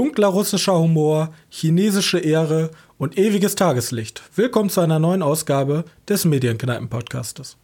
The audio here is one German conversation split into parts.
Dunkler russischer Humor, chinesische Ehre und ewiges Tageslicht. Willkommen zu einer neuen Ausgabe des Medienkneipen-Podcastes.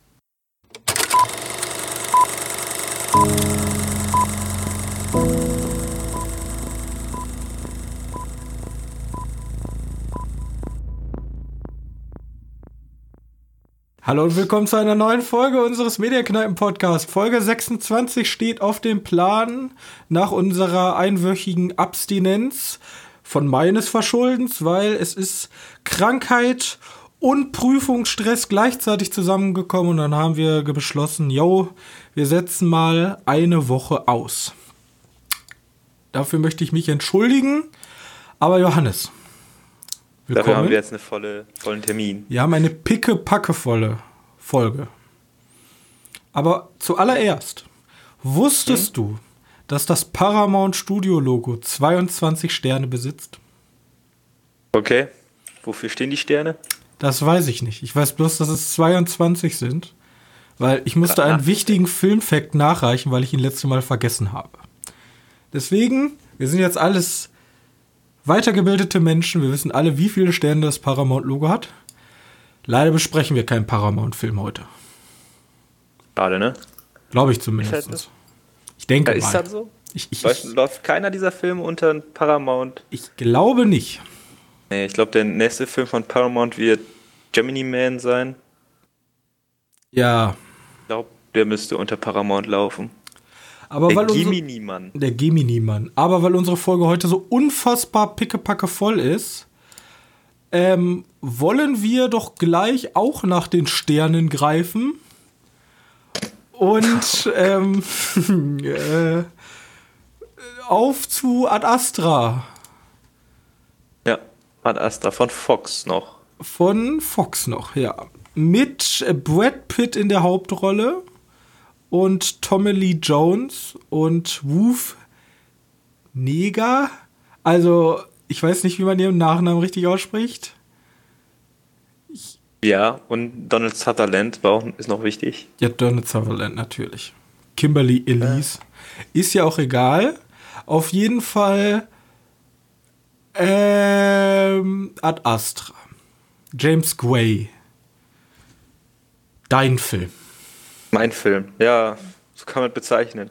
Hallo und willkommen zu einer neuen Folge unseres Medienkneipen-Podcasts. Folge 26 steht auf dem Plan nach unserer einwöchigen Abstinenz von meines Verschuldens, weil es ist Krankheit und Prüfungsstress gleichzeitig zusammengekommen und dann haben wir beschlossen, yo, wir setzen mal eine Woche aus. Dafür möchte ich mich entschuldigen, aber Johannes, Willkommen. Dafür haben wir jetzt einen volle, vollen Termin. Wir haben eine picke-packe-volle Folge. Aber zuallererst, wusstest hm? du, dass das Paramount Studio Logo 22 Sterne besitzt? Okay. Wofür stehen die Sterne? Das weiß ich nicht. Ich weiß bloß, dass es 22 sind, weil ich musste einen wichtigen Filmfakt nachreichen, weil ich ihn letzte Mal vergessen habe. Deswegen, wir sind jetzt alles weitergebildete Menschen, wir wissen alle, wie viele Sterne das Paramount-Logo hat. Leider besprechen wir keinen Paramount-Film heute. Schade, ne? Glaube ich zumindest. Ist ich denke ja, ist mal. das so? Ich, ich, läuft, läuft, keiner dieser Filme unter Paramount? Ich glaube nicht. Nee, ich glaube, der nächste Film von Paramount wird Gemini Man sein. Ja. Ich glaube, der müsste unter Paramount laufen. Aber der Gemini-Mann. Der Gemini-Mann. Aber weil unsere Folge heute so unfassbar pickepacke voll ist, ähm, wollen wir doch gleich auch nach den Sternen greifen. Und ähm, äh, auf zu Ad Astra. Ja, Ad Astra von Fox noch. Von Fox noch, ja. Mit Brad Pitt in der Hauptrolle und Tommy Lee Jones und Woof Neger. Also, ich weiß nicht, wie man ihren Nachnamen richtig ausspricht. Ich ja, und Donald Sutherland war auch, ist noch wichtig. Ja, Donald Sutherland natürlich. Kimberly Elise. Äh. Ist ja auch egal. Auf jeden Fall ähm, Ad Astra. James Gray. Dein Film. Mein Film, ja, so kann man bezeichnen.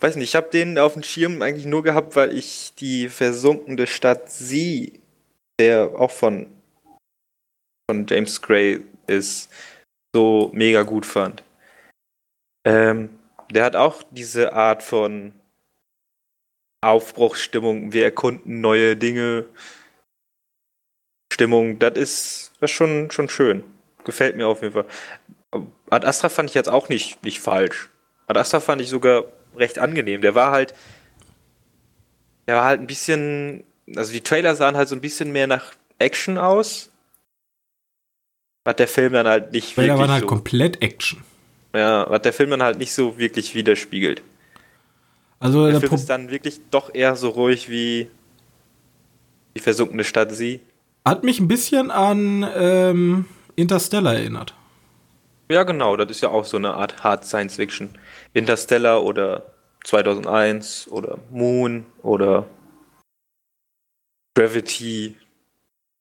Weiß nicht, ich habe den auf dem Schirm eigentlich nur gehabt, weil ich die versunkene Stadt Sie, der auch von, von James Gray ist, so mega gut fand. Ähm, der hat auch diese Art von Aufbruchsstimmung, wir erkunden neue Dinge. Stimmung, das ist, das ist schon, schon schön. Gefällt mir auf jeden Fall. Ad Astra fand ich jetzt auch nicht, nicht falsch. Ad Astra fand ich sogar recht angenehm. Der war halt, der war halt ein bisschen, also die Trailer sahen halt so ein bisschen mehr nach Action aus. Hat der Film dann halt nicht Trailer wirklich. waren halt so, komplett Action. Ja, hat der Film dann halt nicht so wirklich widerspiegelt. Also der, der Film ist dann wirklich doch eher so ruhig wie die versunkene Stadt Sie. Hat mich ein bisschen an ähm, Interstellar erinnert. Ja, genau, das ist ja auch so eine Art Hard Science Fiction. Interstellar oder 2001 oder Moon oder Gravity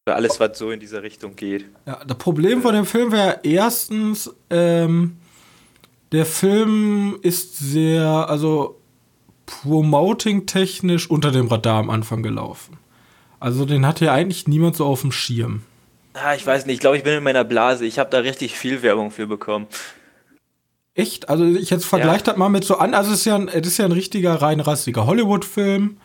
oder alles, was so in diese Richtung geht. Ja, das Problem von dem Film wäre erstens, ähm, der Film ist sehr, also promoting-technisch unter dem Radar am Anfang gelaufen. Also den hatte ja eigentlich niemand so auf dem Schirm. Ah, ich weiß nicht, ich glaube, ich bin in meiner Blase. Ich habe da richtig viel Werbung für bekommen. Echt? Also ich jetzt vergleiche ja. das mal mit so an. Also es ist ja ein, es ist ja ein richtiger reinrassiger Hollywood-Film.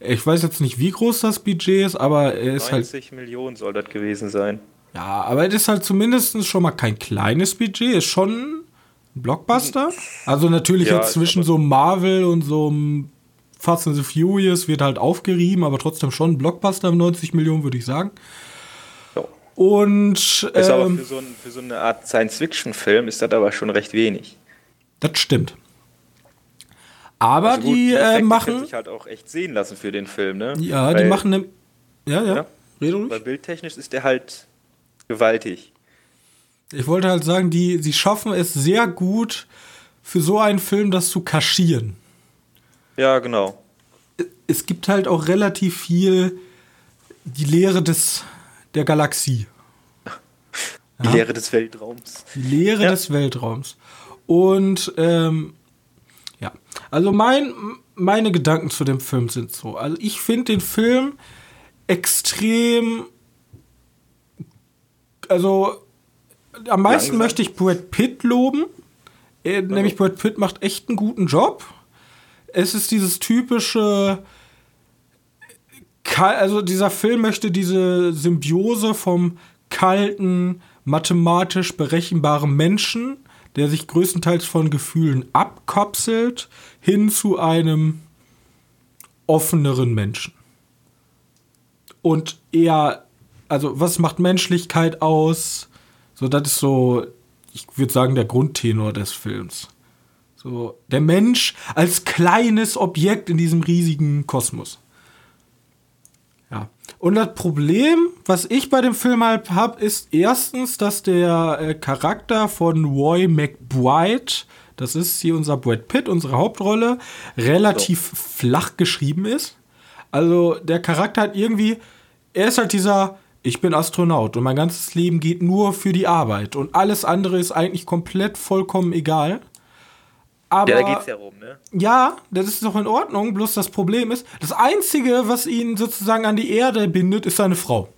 Ich weiß jetzt nicht, wie groß das Budget ist, aber er ist 90 halt. 90 Millionen soll das gewesen sein. Ja, aber es ist halt zumindest schon mal kein kleines Budget, ist schon ein Blockbuster. Also natürlich ja, jetzt zwischen so Marvel und so Fast and the Furious wird halt aufgerieben, aber trotzdem schon ein Blockbuster 90 Millionen, würde ich sagen. Und ist ähm, aber für so, ein, für so, eine Art Science-Fiction-Film ist das aber schon recht wenig. Das stimmt. Aber also gut, die, äh, machen sich halt auch echt sehen lassen für den Film, ne? Ja, Weil, die machen ne, ja, ja. ja Rede Weil bildtechnisch ist der halt gewaltig. Ich wollte halt sagen, die sie schaffen es sehr gut für so einen Film das zu kaschieren. Ja, genau. es gibt halt auch relativ viel die Lehre des, der Galaxie. Die ja. Lehre des Weltraums. Die Lehre ja. des Weltraums. Und ähm, ja, also mein, meine Gedanken zu dem Film sind so. Also ich finde den Film extrem. Also am meisten Langsam. möchte ich Brad Pitt loben. Nämlich Brad Pitt macht echt einen guten Job. Es ist dieses typische. Also dieser Film möchte diese Symbiose vom kalten, mathematisch berechenbaren Menschen, der sich größtenteils von Gefühlen abkapselt, hin zu einem offeneren Menschen. Und eher, also was macht Menschlichkeit aus? So, das ist so, ich würde sagen, der Grundtenor des Films. So, der Mensch als kleines Objekt in diesem riesigen Kosmos. Und das Problem, was ich bei dem Film halt habe, ist erstens, dass der äh, Charakter von Roy McBride, das ist hier unser Brad Pitt, unsere Hauptrolle, relativ so. flach geschrieben ist. Also der Charakter hat irgendwie, er ist halt dieser, ich bin Astronaut und mein ganzes Leben geht nur für die Arbeit und alles andere ist eigentlich komplett vollkommen egal. Aber, ja, da geht's ja rum, ne? Ja, das ist doch in Ordnung. Bloß das Problem ist, das Einzige, was ihn sozusagen an die Erde bindet, ist seine Frau.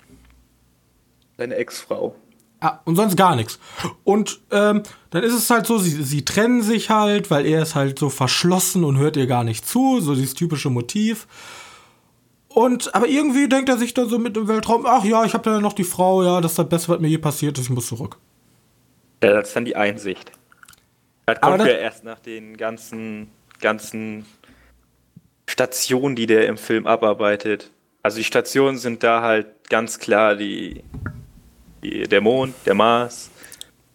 Seine Ex-Frau. Ah, und sonst gar nichts. Und ähm, dann ist es halt so, sie, sie trennen sich halt, weil er ist halt so verschlossen und hört ihr gar nicht zu, so dieses typische Motiv. Und, aber irgendwie denkt er sich dann so mit dem Weltraum, ach ja, ich habe ja noch die Frau, ja, das ist das Beste, was mir je passiert ist, ich muss zurück. Ja, das ist dann die Einsicht. Das kommt das ja erst nach den ganzen, ganzen Stationen, die der im Film abarbeitet. Also die Stationen sind da halt ganz klar die, die der Mond, der Mars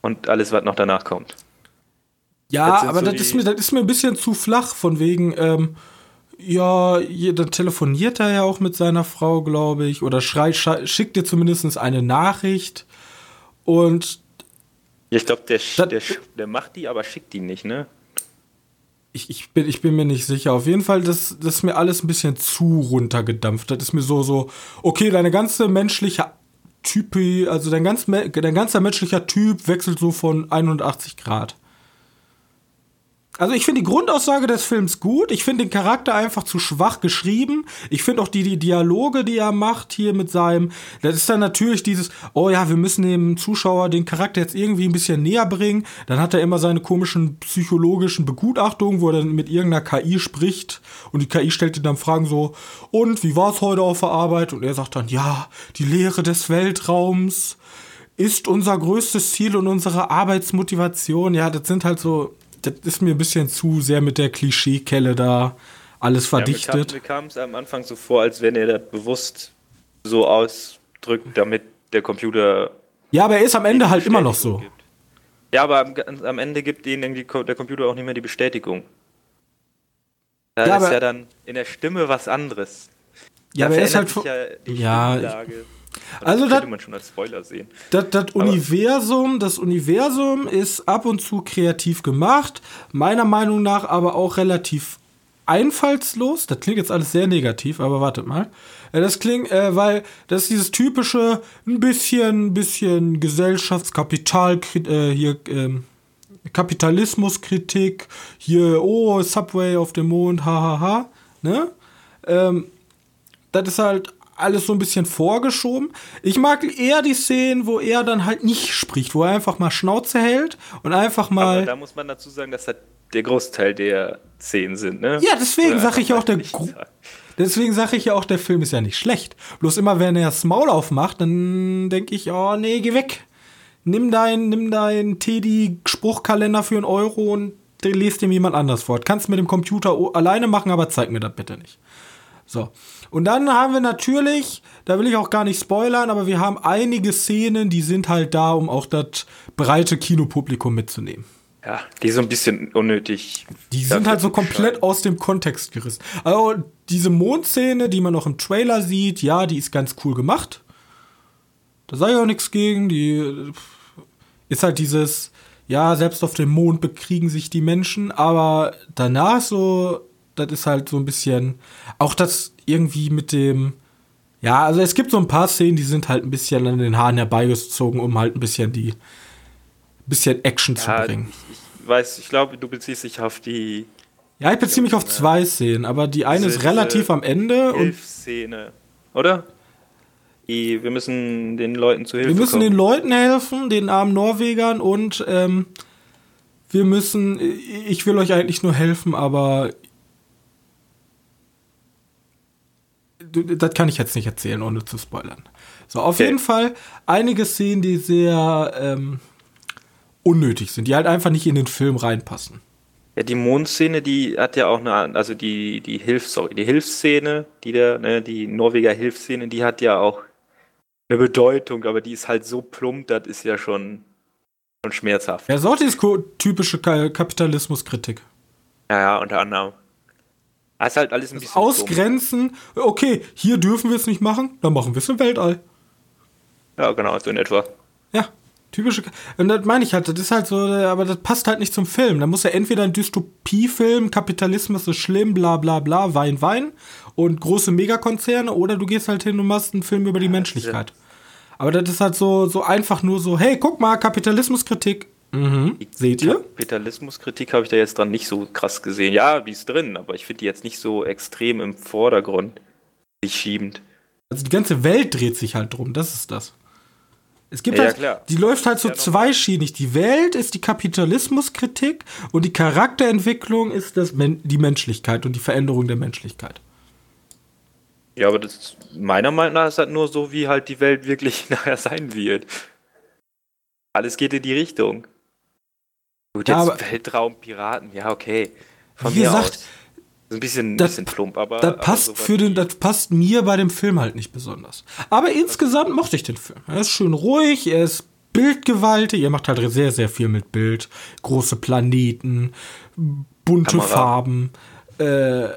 und alles, was noch danach kommt. Ja, aber so das, ist mir, das ist mir ein bisschen zu flach, von wegen, ähm, ja, dann telefoniert er ja auch mit seiner Frau, glaube ich, oder schreit, schickt dir zumindest eine Nachricht. Und ich glaube, der, der, der macht die, aber schickt die nicht, ne? Ich, ich, bin, ich bin mir nicht sicher. Auf jeden Fall, das, das ist mir alles ein bisschen zu runtergedampft. Das ist mir so, so, okay, deine ganze menschliche Type, also dein, ganz, dein ganzer menschlicher Typ wechselt so von 180 Grad. Also ich finde die Grundaussage des Films gut. Ich finde den Charakter einfach zu schwach geschrieben. Ich finde auch die, die Dialoge, die er macht hier mit seinem, das ist dann natürlich dieses, oh ja, wir müssen dem Zuschauer den Charakter jetzt irgendwie ein bisschen näher bringen. Dann hat er immer seine komischen psychologischen Begutachtungen, wo er dann mit irgendeiner KI spricht und die KI stellt ihm dann Fragen so, und wie war es heute auf der Arbeit? Und er sagt dann, ja, die Lehre des Weltraums ist unser größtes Ziel und unsere Arbeitsmotivation. Ja, das sind halt so das ist mir ein bisschen zu sehr mit der Klischeekelle da alles verdichtet. Ja, mir kam es am Anfang so vor, als wenn er das bewusst so ausdrückt, damit der Computer. Ja, aber er ist am Ende halt immer noch so. Gibt. Ja, aber am, am Ende gibt ihnen der Computer auch nicht mehr die Bestätigung. Da ja, ist ja dann in der Stimme was anderes. Ja, da aber er ist halt. Ja, ja das könnte man schon als Spoiler sehen. Das, das Universum, das Universum ist ab und zu kreativ gemacht, meiner Meinung nach aber auch relativ einfallslos. Das klingt jetzt alles sehr negativ, aber wartet mal. Äh, das klingt, äh, weil das ist dieses typische, ein bisschen, bisschen Gesellschaftskapital, äh, hier, ähm, Kapitalismuskritik, hier, oh, Subway auf dem Mond, hahaha, ha, ha, ne? Ähm, das ist halt alles so ein bisschen vorgeschoben. Ich mag eher die Szenen, wo er dann halt nicht spricht, wo er einfach mal Schnauze hält und einfach mal. Aber da muss man dazu sagen, dass das der Großteil der Szenen sind, ne? Ja, deswegen sage ich auch, der Deswegen sage ich ja auch, der Film ist ja nicht schlecht. Bloß immer, wenn er das Maul aufmacht, dann denke ich, oh nee, geh weg. Nimm deinen nimm dein Teddy-Spruchkalender für einen Euro und lest dem jemand anders vor. Kannst mit dem Computer alleine machen, aber zeig mir das bitte nicht. So. Und dann haben wir natürlich, da will ich auch gar nicht spoilern, aber wir haben einige Szenen, die sind halt da, um auch das breite Kinopublikum mitzunehmen. Ja, die so ein bisschen unnötig. Die sind halt so komplett aus dem Kontext gerissen. Also diese Mondszene, die man noch im Trailer sieht, ja, die ist ganz cool gemacht. Da sei ja auch nichts gegen. Die ist halt dieses, ja, selbst auf dem Mond bekriegen sich die Menschen, aber danach so das ist halt so ein bisschen, auch das irgendwie mit dem, ja, also es gibt so ein paar Szenen, die sind halt ein bisschen an den Haaren herbeigezogen, um halt ein bisschen die, bisschen Action ja, zu bringen. Ich, ich weiß, ich glaube, du beziehst dich auf die. Ja, ich beziehe mich auf zwei Szenen, aber die eine ist relativ am Ende. Hilfsszene, oder? Wir müssen den Leuten zu Hilfe Wir müssen kommen. den Leuten helfen, den armen Norwegern und ähm, wir müssen, ich will euch eigentlich nur helfen, aber das kann ich jetzt nicht erzählen, ohne zu spoilern. So, auf okay. jeden Fall einige Szenen, die sehr ähm, unnötig sind, die halt einfach nicht in den Film reinpassen. Ja, die Mondszene, die hat ja auch eine, also die, die Hilf, sorry, die Hilfsszene, die der, ne, die Norweger Hilfsszene, die hat ja auch eine Bedeutung, aber die ist halt so plump, das ist ja schon, schon schmerzhaft. Ja, sollte ist typische Kapitalismuskritik. Ja, ja, unter anderem. Das ist halt alles ein bisschen. Ausgrenzen, plump. okay, hier dürfen wir es nicht machen, dann machen wir es im Weltall. Ja, genau, so in etwa. Ja, typische. Und das meine ich halt, das ist halt so, aber das passt halt nicht zum Film. Da muss ja entweder ein Dystopiefilm, Kapitalismus ist schlimm, bla bla bla, Wein, Wein und große Megakonzerne, oder du gehst halt hin und machst einen Film über die Menschlichkeit. Aber das ist halt so, so einfach nur so, hey, guck mal, Kapitalismuskritik. Mhm. Seht ihr? Kapitalismuskritik habe ich da jetzt dran nicht so krass gesehen. Ja, die ist drin, aber ich finde die jetzt nicht so extrem im Vordergrund sich schiebend. Also die ganze Welt dreht sich halt drum, das ist das. Es gibt ja, halt, ja, die läuft halt so ja, zweischienig. Die Welt ist die Kapitalismuskritik und die Charakterentwicklung ist das die Menschlichkeit und die Veränderung der Menschlichkeit. Ja, aber das meiner Meinung nach ist halt nur so, wie halt die Welt wirklich nachher sein wird. Alles geht in die Richtung. Gut, jetzt ja, Weltraum, Piraten, ja, okay. Von wie gesagt, aus. Ein bisschen, das, bisschen plump, aber. Das passt, aber für den, das passt mir bei dem Film halt nicht besonders. Aber insgesamt mochte ich den Film. Er ist schön ruhig, er ist bildgewaltig, er macht halt sehr, sehr viel mit Bild. Große Planeten, bunte Kamera. Farben. Äh,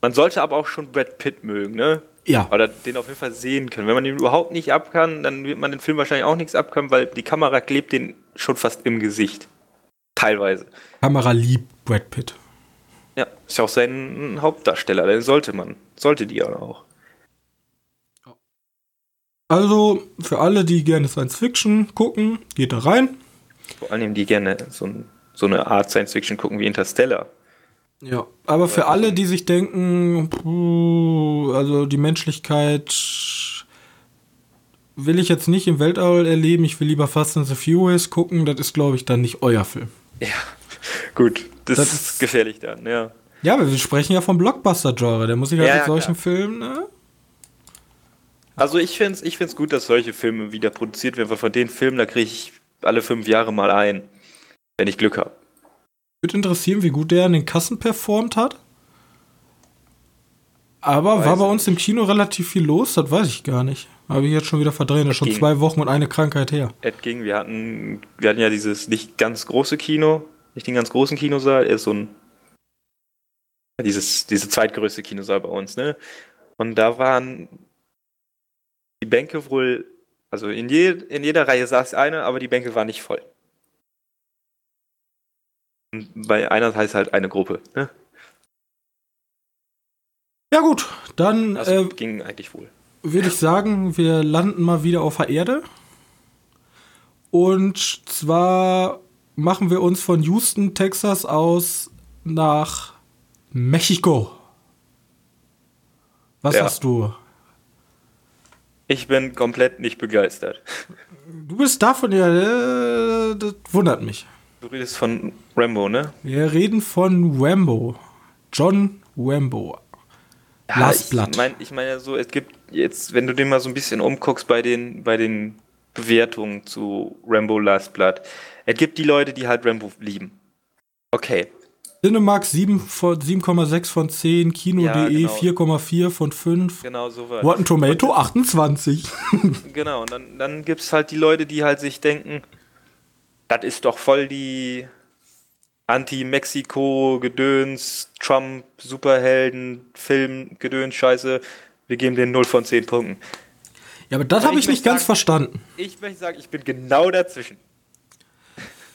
man sollte aber auch schon Brad Pitt mögen, ne? Ja. Oder den auf jeden Fall sehen können. Wenn man den überhaupt nicht ab kann, dann wird man den Film wahrscheinlich auch nichts abkönnen, weil die Kamera klebt den schon fast im Gesicht. Teilweise. Kamera liebt Brad Pitt. Ja, ist ja auch sein Hauptdarsteller, den sollte man, sollte die ja auch. Also, für alle, die gerne Science Fiction gucken, geht da rein. Vor allem, die gerne so, so eine Art Science Fiction gucken wie Interstellar. Ja, aber für alle, die sich denken, also die Menschlichkeit will ich jetzt nicht im Weltall erleben, ich will lieber Fast and the Furious gucken, das ist, glaube ich, dann nicht euer Film. Ja, gut. Das, das ist gefährlich dann, ja. Ja, aber wir sprechen ja vom Blockbuster-Genre. Der muss sich halt ja, mit solchen klar. Filmen, ne? Also ich finde es ich find's gut, dass solche Filme wieder produziert werden, weil von den Filmen, da kriege ich alle fünf Jahre mal ein, wenn ich Glück habe. Würde interessieren, wie gut der an den Kassen performt hat. Aber weiß war bei uns im Kino relativ viel los, das weiß ich gar nicht. Habe ich jetzt schon wieder verdreht, das ist schon ging. zwei Wochen und eine Krankheit her. Es ging, wir hatten, wir hatten ja dieses nicht ganz große Kino, nicht den ganz großen Kinosaal, er ist so ein dieses, diese zweitgrößte Kinosaal bei uns, ne? Und da waren die Bänke wohl, also in, je, in jeder Reihe saß eine, aber die Bänke waren nicht voll. Und bei einer heißt halt eine Gruppe, ne? Ja gut, dann also, äh, ging eigentlich wohl. Würde ich sagen, wir landen mal wieder auf der Erde. Und zwar machen wir uns von Houston, Texas aus nach Mexiko. Was ja. hast du? Ich bin komplett nicht begeistert. Du bist davon ja, äh, das wundert mich. Du redest von Rambo, ne? Wir reden von Rambo. John Rambo. Ja, Last ich Blood. Mein, ich meine so, es gibt jetzt, wenn du den mal so ein bisschen umguckst bei den, bei den Bewertungen zu Rambo Last Blood, es gibt die Leute, die halt Rambo lieben. Okay. Cinemax 7,6 von 10, Kino.de ja, genau. 4,4 von 5. Genau, so was. Rotten Tomato 28. genau, und dann, dann gibt es halt die Leute, die halt sich denken, das ist doch voll die Anti-Mexiko-Gedöns, Trump, Superhelden, Film, Gedöns, Scheiße. Wir geben den 0 von 10 Punkten. Ja, aber das habe ich, ich nicht ganz verstanden. Ich möchte sagen, ich bin genau dazwischen.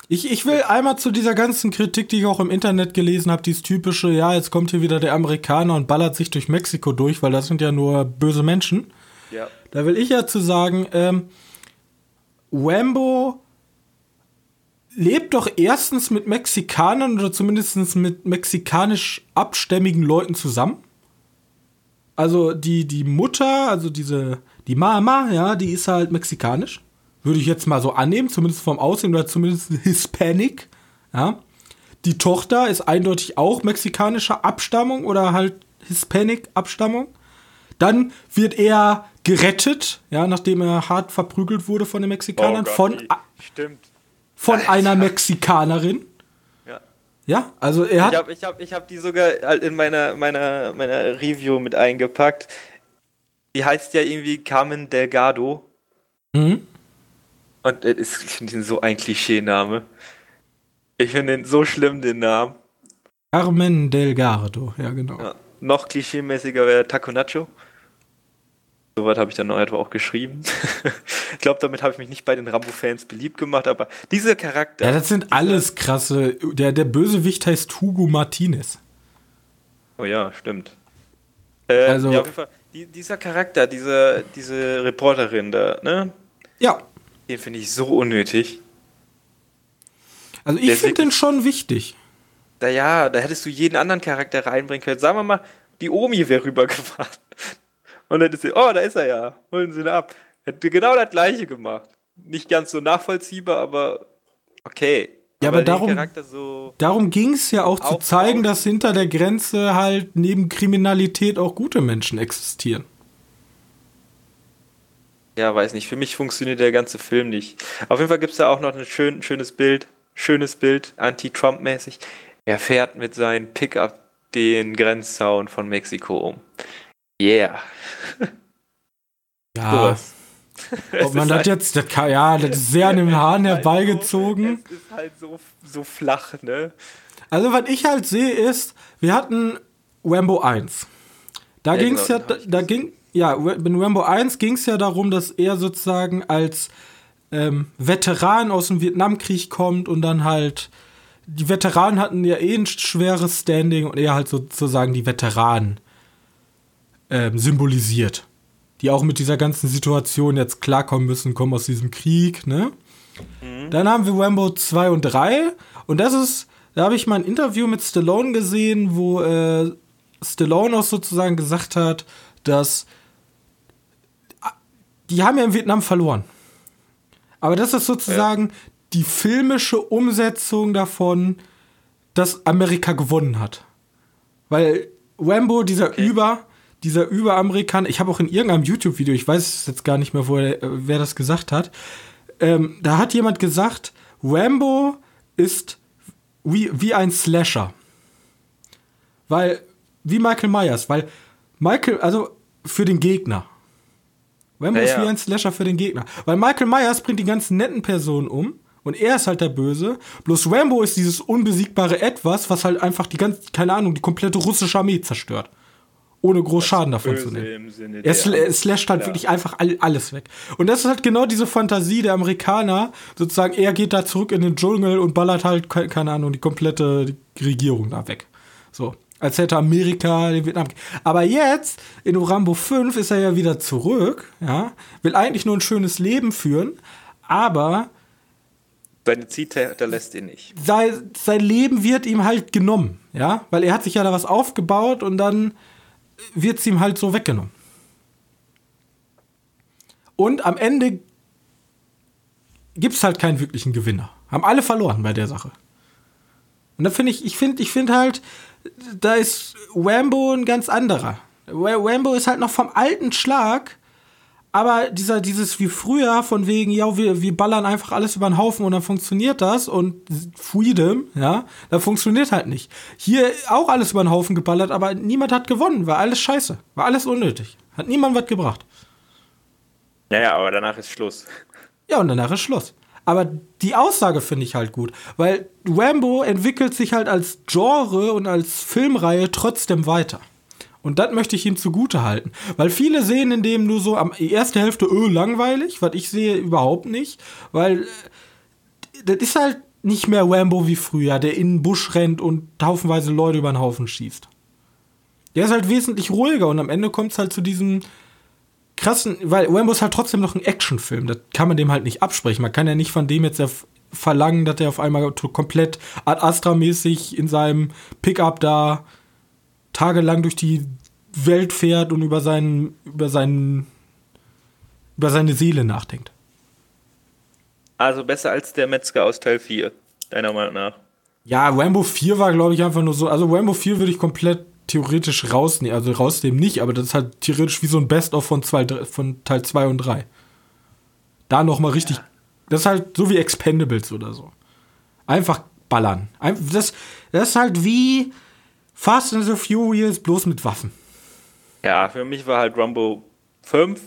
Ich, ich will einmal zu dieser ganzen Kritik, die ich auch im Internet gelesen habe, dieses typische, ja, jetzt kommt hier wieder der Amerikaner und ballert sich durch Mexiko durch, weil das sind ja nur böse Menschen. Ja. Da will ich ja zu sagen, ähm, Wambo lebt doch erstens mit Mexikanern oder zumindest mit mexikanisch abstämmigen Leuten zusammen. Also die, die Mutter, also diese, die Mama, ja, die ist halt mexikanisch. Würde ich jetzt mal so annehmen, zumindest vom Aussehen oder zumindest Hispanic. Ja. Die Tochter ist eindeutig auch mexikanischer Abstammung oder halt Hispanic-Abstammung. Dann wird er gerettet, ja, nachdem er hart verprügelt wurde von den Mexikanern, oh Gott, von, stimmt. Von einer Mexikanerin. Ja. Ja, also er hat. Ich habe ich hab, ich hab die sogar halt in meiner, meiner, meiner Review mit eingepackt. Die heißt ja irgendwie Carmen Delgado. Mhm. Und ist, ich finde ihn so ein Klischeename. Ich finde den so schlimm, den Namen. Carmen Delgado, ja, genau. Ja, noch klischeemäßiger wäre Taco Nacho. Soweit habe ich dann noch etwa auch geschrieben. ich glaube, damit habe ich mich nicht bei den Rambo-Fans beliebt gemacht, aber dieser Charakter. Ja, das sind alles krasse. Der, der Bösewicht heißt Hugo Martinez. Oh ja, stimmt. Äh, also, ja, auf jeden Fall. Die, dieser Charakter, diese, diese Reporterin da, ne? Ja. Den finde ich so unnötig. Also ich finde den schon wichtig. Da ja, da hättest du jeden anderen Charakter reinbringen können. Sagen wir mal, die Omi wäre rübergefahren. Und dann ist sie, oh, da ist er ja. Holen Sie ihn ab. Hätte genau das gleiche gemacht. Nicht ganz so nachvollziehbar, aber okay. Ja, aber, aber darum, so darum ging es ja auch zu zeigen, dass hinter der Grenze halt neben Kriminalität auch gute Menschen existieren. Ja, weiß nicht. Für mich funktioniert der ganze Film nicht. Auf jeden Fall gibt es da auch noch ein schön, schönes Bild. Schönes Bild, anti-Trump-mäßig. Er fährt mit seinem Pickup den Grenzzaun von Mexiko um. Yeah. Ja. Ob man das halt jetzt, das kann, ja, das ist sehr an den Haaren herbeigezogen. Es ist halt so, so flach, ne? Also, was ich halt sehe, ist, wir hatten Rambo 1. Da ja, ging es genau, ja, da, da ging, ja, in Rambo 1 ging es ja darum, dass er sozusagen als ähm, Veteran aus dem Vietnamkrieg kommt und dann halt die Veteranen hatten ja eh ein schweres Standing und er halt sozusagen die Veteranen ähm, symbolisiert. Die auch mit dieser ganzen Situation jetzt klarkommen müssen, kommen aus diesem Krieg, ne? Mhm. Dann haben wir Rambo 2 und 3 und das ist, da habe ich mal ein Interview mit Stallone gesehen, wo äh, Stallone auch sozusagen gesagt hat, dass die haben ja in Vietnam verloren. Aber das ist sozusagen ja. die filmische Umsetzung davon, dass Amerika gewonnen hat. Weil Rambo, dieser okay. Über, dieser Überamerikaner, ich habe auch in irgendeinem YouTube-Video, ich weiß jetzt gar nicht mehr, wo er, wer das gesagt hat, ähm, da hat jemand gesagt, Rambo ist wie, wie ein Slasher. Weil, wie Michael Myers, weil Michael, also für den Gegner. Rambo ja, ist wie ein Slasher für den Gegner. Weil Michael Myers bringt die ganzen netten Personen um und er ist halt der Böse. Bloß Rambo ist dieses unbesiegbare Etwas, was halt einfach die ganze, keine Ahnung, die komplette russische Armee zerstört. Ohne groß das Schaden davon zu nehmen. Er, sl slasht halt ja. wirklich einfach all, alles weg. Und das ist halt genau diese Fantasie der Amerikaner. Sozusagen, er geht da zurück in den Dschungel und ballert halt, keine Ahnung, die komplette Regierung da weg. So als hätte Amerika den Vietnam. Aber jetzt, in Rambo 5, ist er ja wieder zurück, ja, will eigentlich nur ein schönes Leben führen, aber seine Ziele lässt ihn nicht. Sein, sein Leben wird ihm halt genommen, ja, weil er hat sich ja da was aufgebaut und dann wird es ihm halt so weggenommen. Und am Ende gibt es halt keinen wirklichen Gewinner. Haben alle verloren bei der Sache. Und da finde ich, ich finde, ich finde halt, da ist Wambo ein ganz anderer. Wambo ist halt noch vom alten Schlag, aber dieser, dieses wie früher, von wegen, ja, wir, wir ballern einfach alles über den Haufen und dann funktioniert das und Freedom, ja, da funktioniert halt nicht. Hier auch alles über den Haufen geballert, aber niemand hat gewonnen, war alles scheiße, war alles unnötig. Hat niemand was gebracht. Ja, ja, aber danach ist Schluss. Ja, und danach ist Schluss. Aber die Aussage finde ich halt gut, weil Rambo entwickelt sich halt als Genre und als Filmreihe trotzdem weiter. Und das möchte ich ihm zugute halten. Weil viele sehen in dem nur so am erste Hälfte öh, langweilig, was ich sehe überhaupt nicht. Weil äh, das ist halt nicht mehr Rambo wie früher, der in den Busch rennt und haufenweise Leute über den Haufen schießt. Der ist halt wesentlich ruhiger und am Ende kommt es halt zu diesem krassen, weil Rambo ist halt trotzdem noch ein Actionfilm. Das kann man dem halt nicht absprechen. Man kann ja nicht von dem jetzt verlangen, dass er auf einmal komplett Ad Astra-mäßig in seinem Pickup da tagelang durch die Welt fährt und über seinen, über seinen, über seine Seele nachdenkt. Also besser als der Metzger aus Teil 4, deiner Meinung nach. Ja, Rambo 4 war, glaube ich, einfach nur so. Also Rambo 4 würde ich komplett theoretisch rausnehmen. Also rausnehmen nicht, aber das ist halt theoretisch wie so ein Best-of von, von Teil 2 und 3. Da nochmal richtig. Ja. Das ist halt so wie Expendables oder so. Einfach ballern. Das, das ist halt wie Fast and the Furious, bloß mit Waffen. Ja, für mich war halt Rambo 5.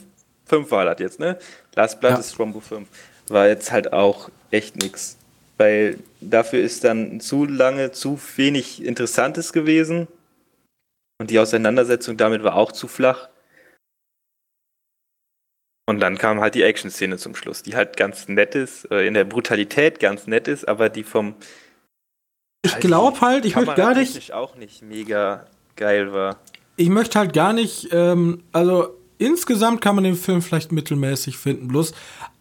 5 war das jetzt, ne? Last Blood ja. ist Rambo 5. War jetzt halt auch echt nix. Weil dafür ist dann zu lange zu wenig Interessantes gewesen. Und die Auseinandersetzung damit war auch zu flach. Und dann kam halt die Action-Szene zum Schluss, die halt ganz nett ist, äh, in der Brutalität ganz nett ist, aber die vom. Ich glaube halt, ich möchte gar nicht. auch nicht mega geil war. Ich möchte halt gar nicht, ähm, also insgesamt kann man den Film vielleicht mittelmäßig finden, bloß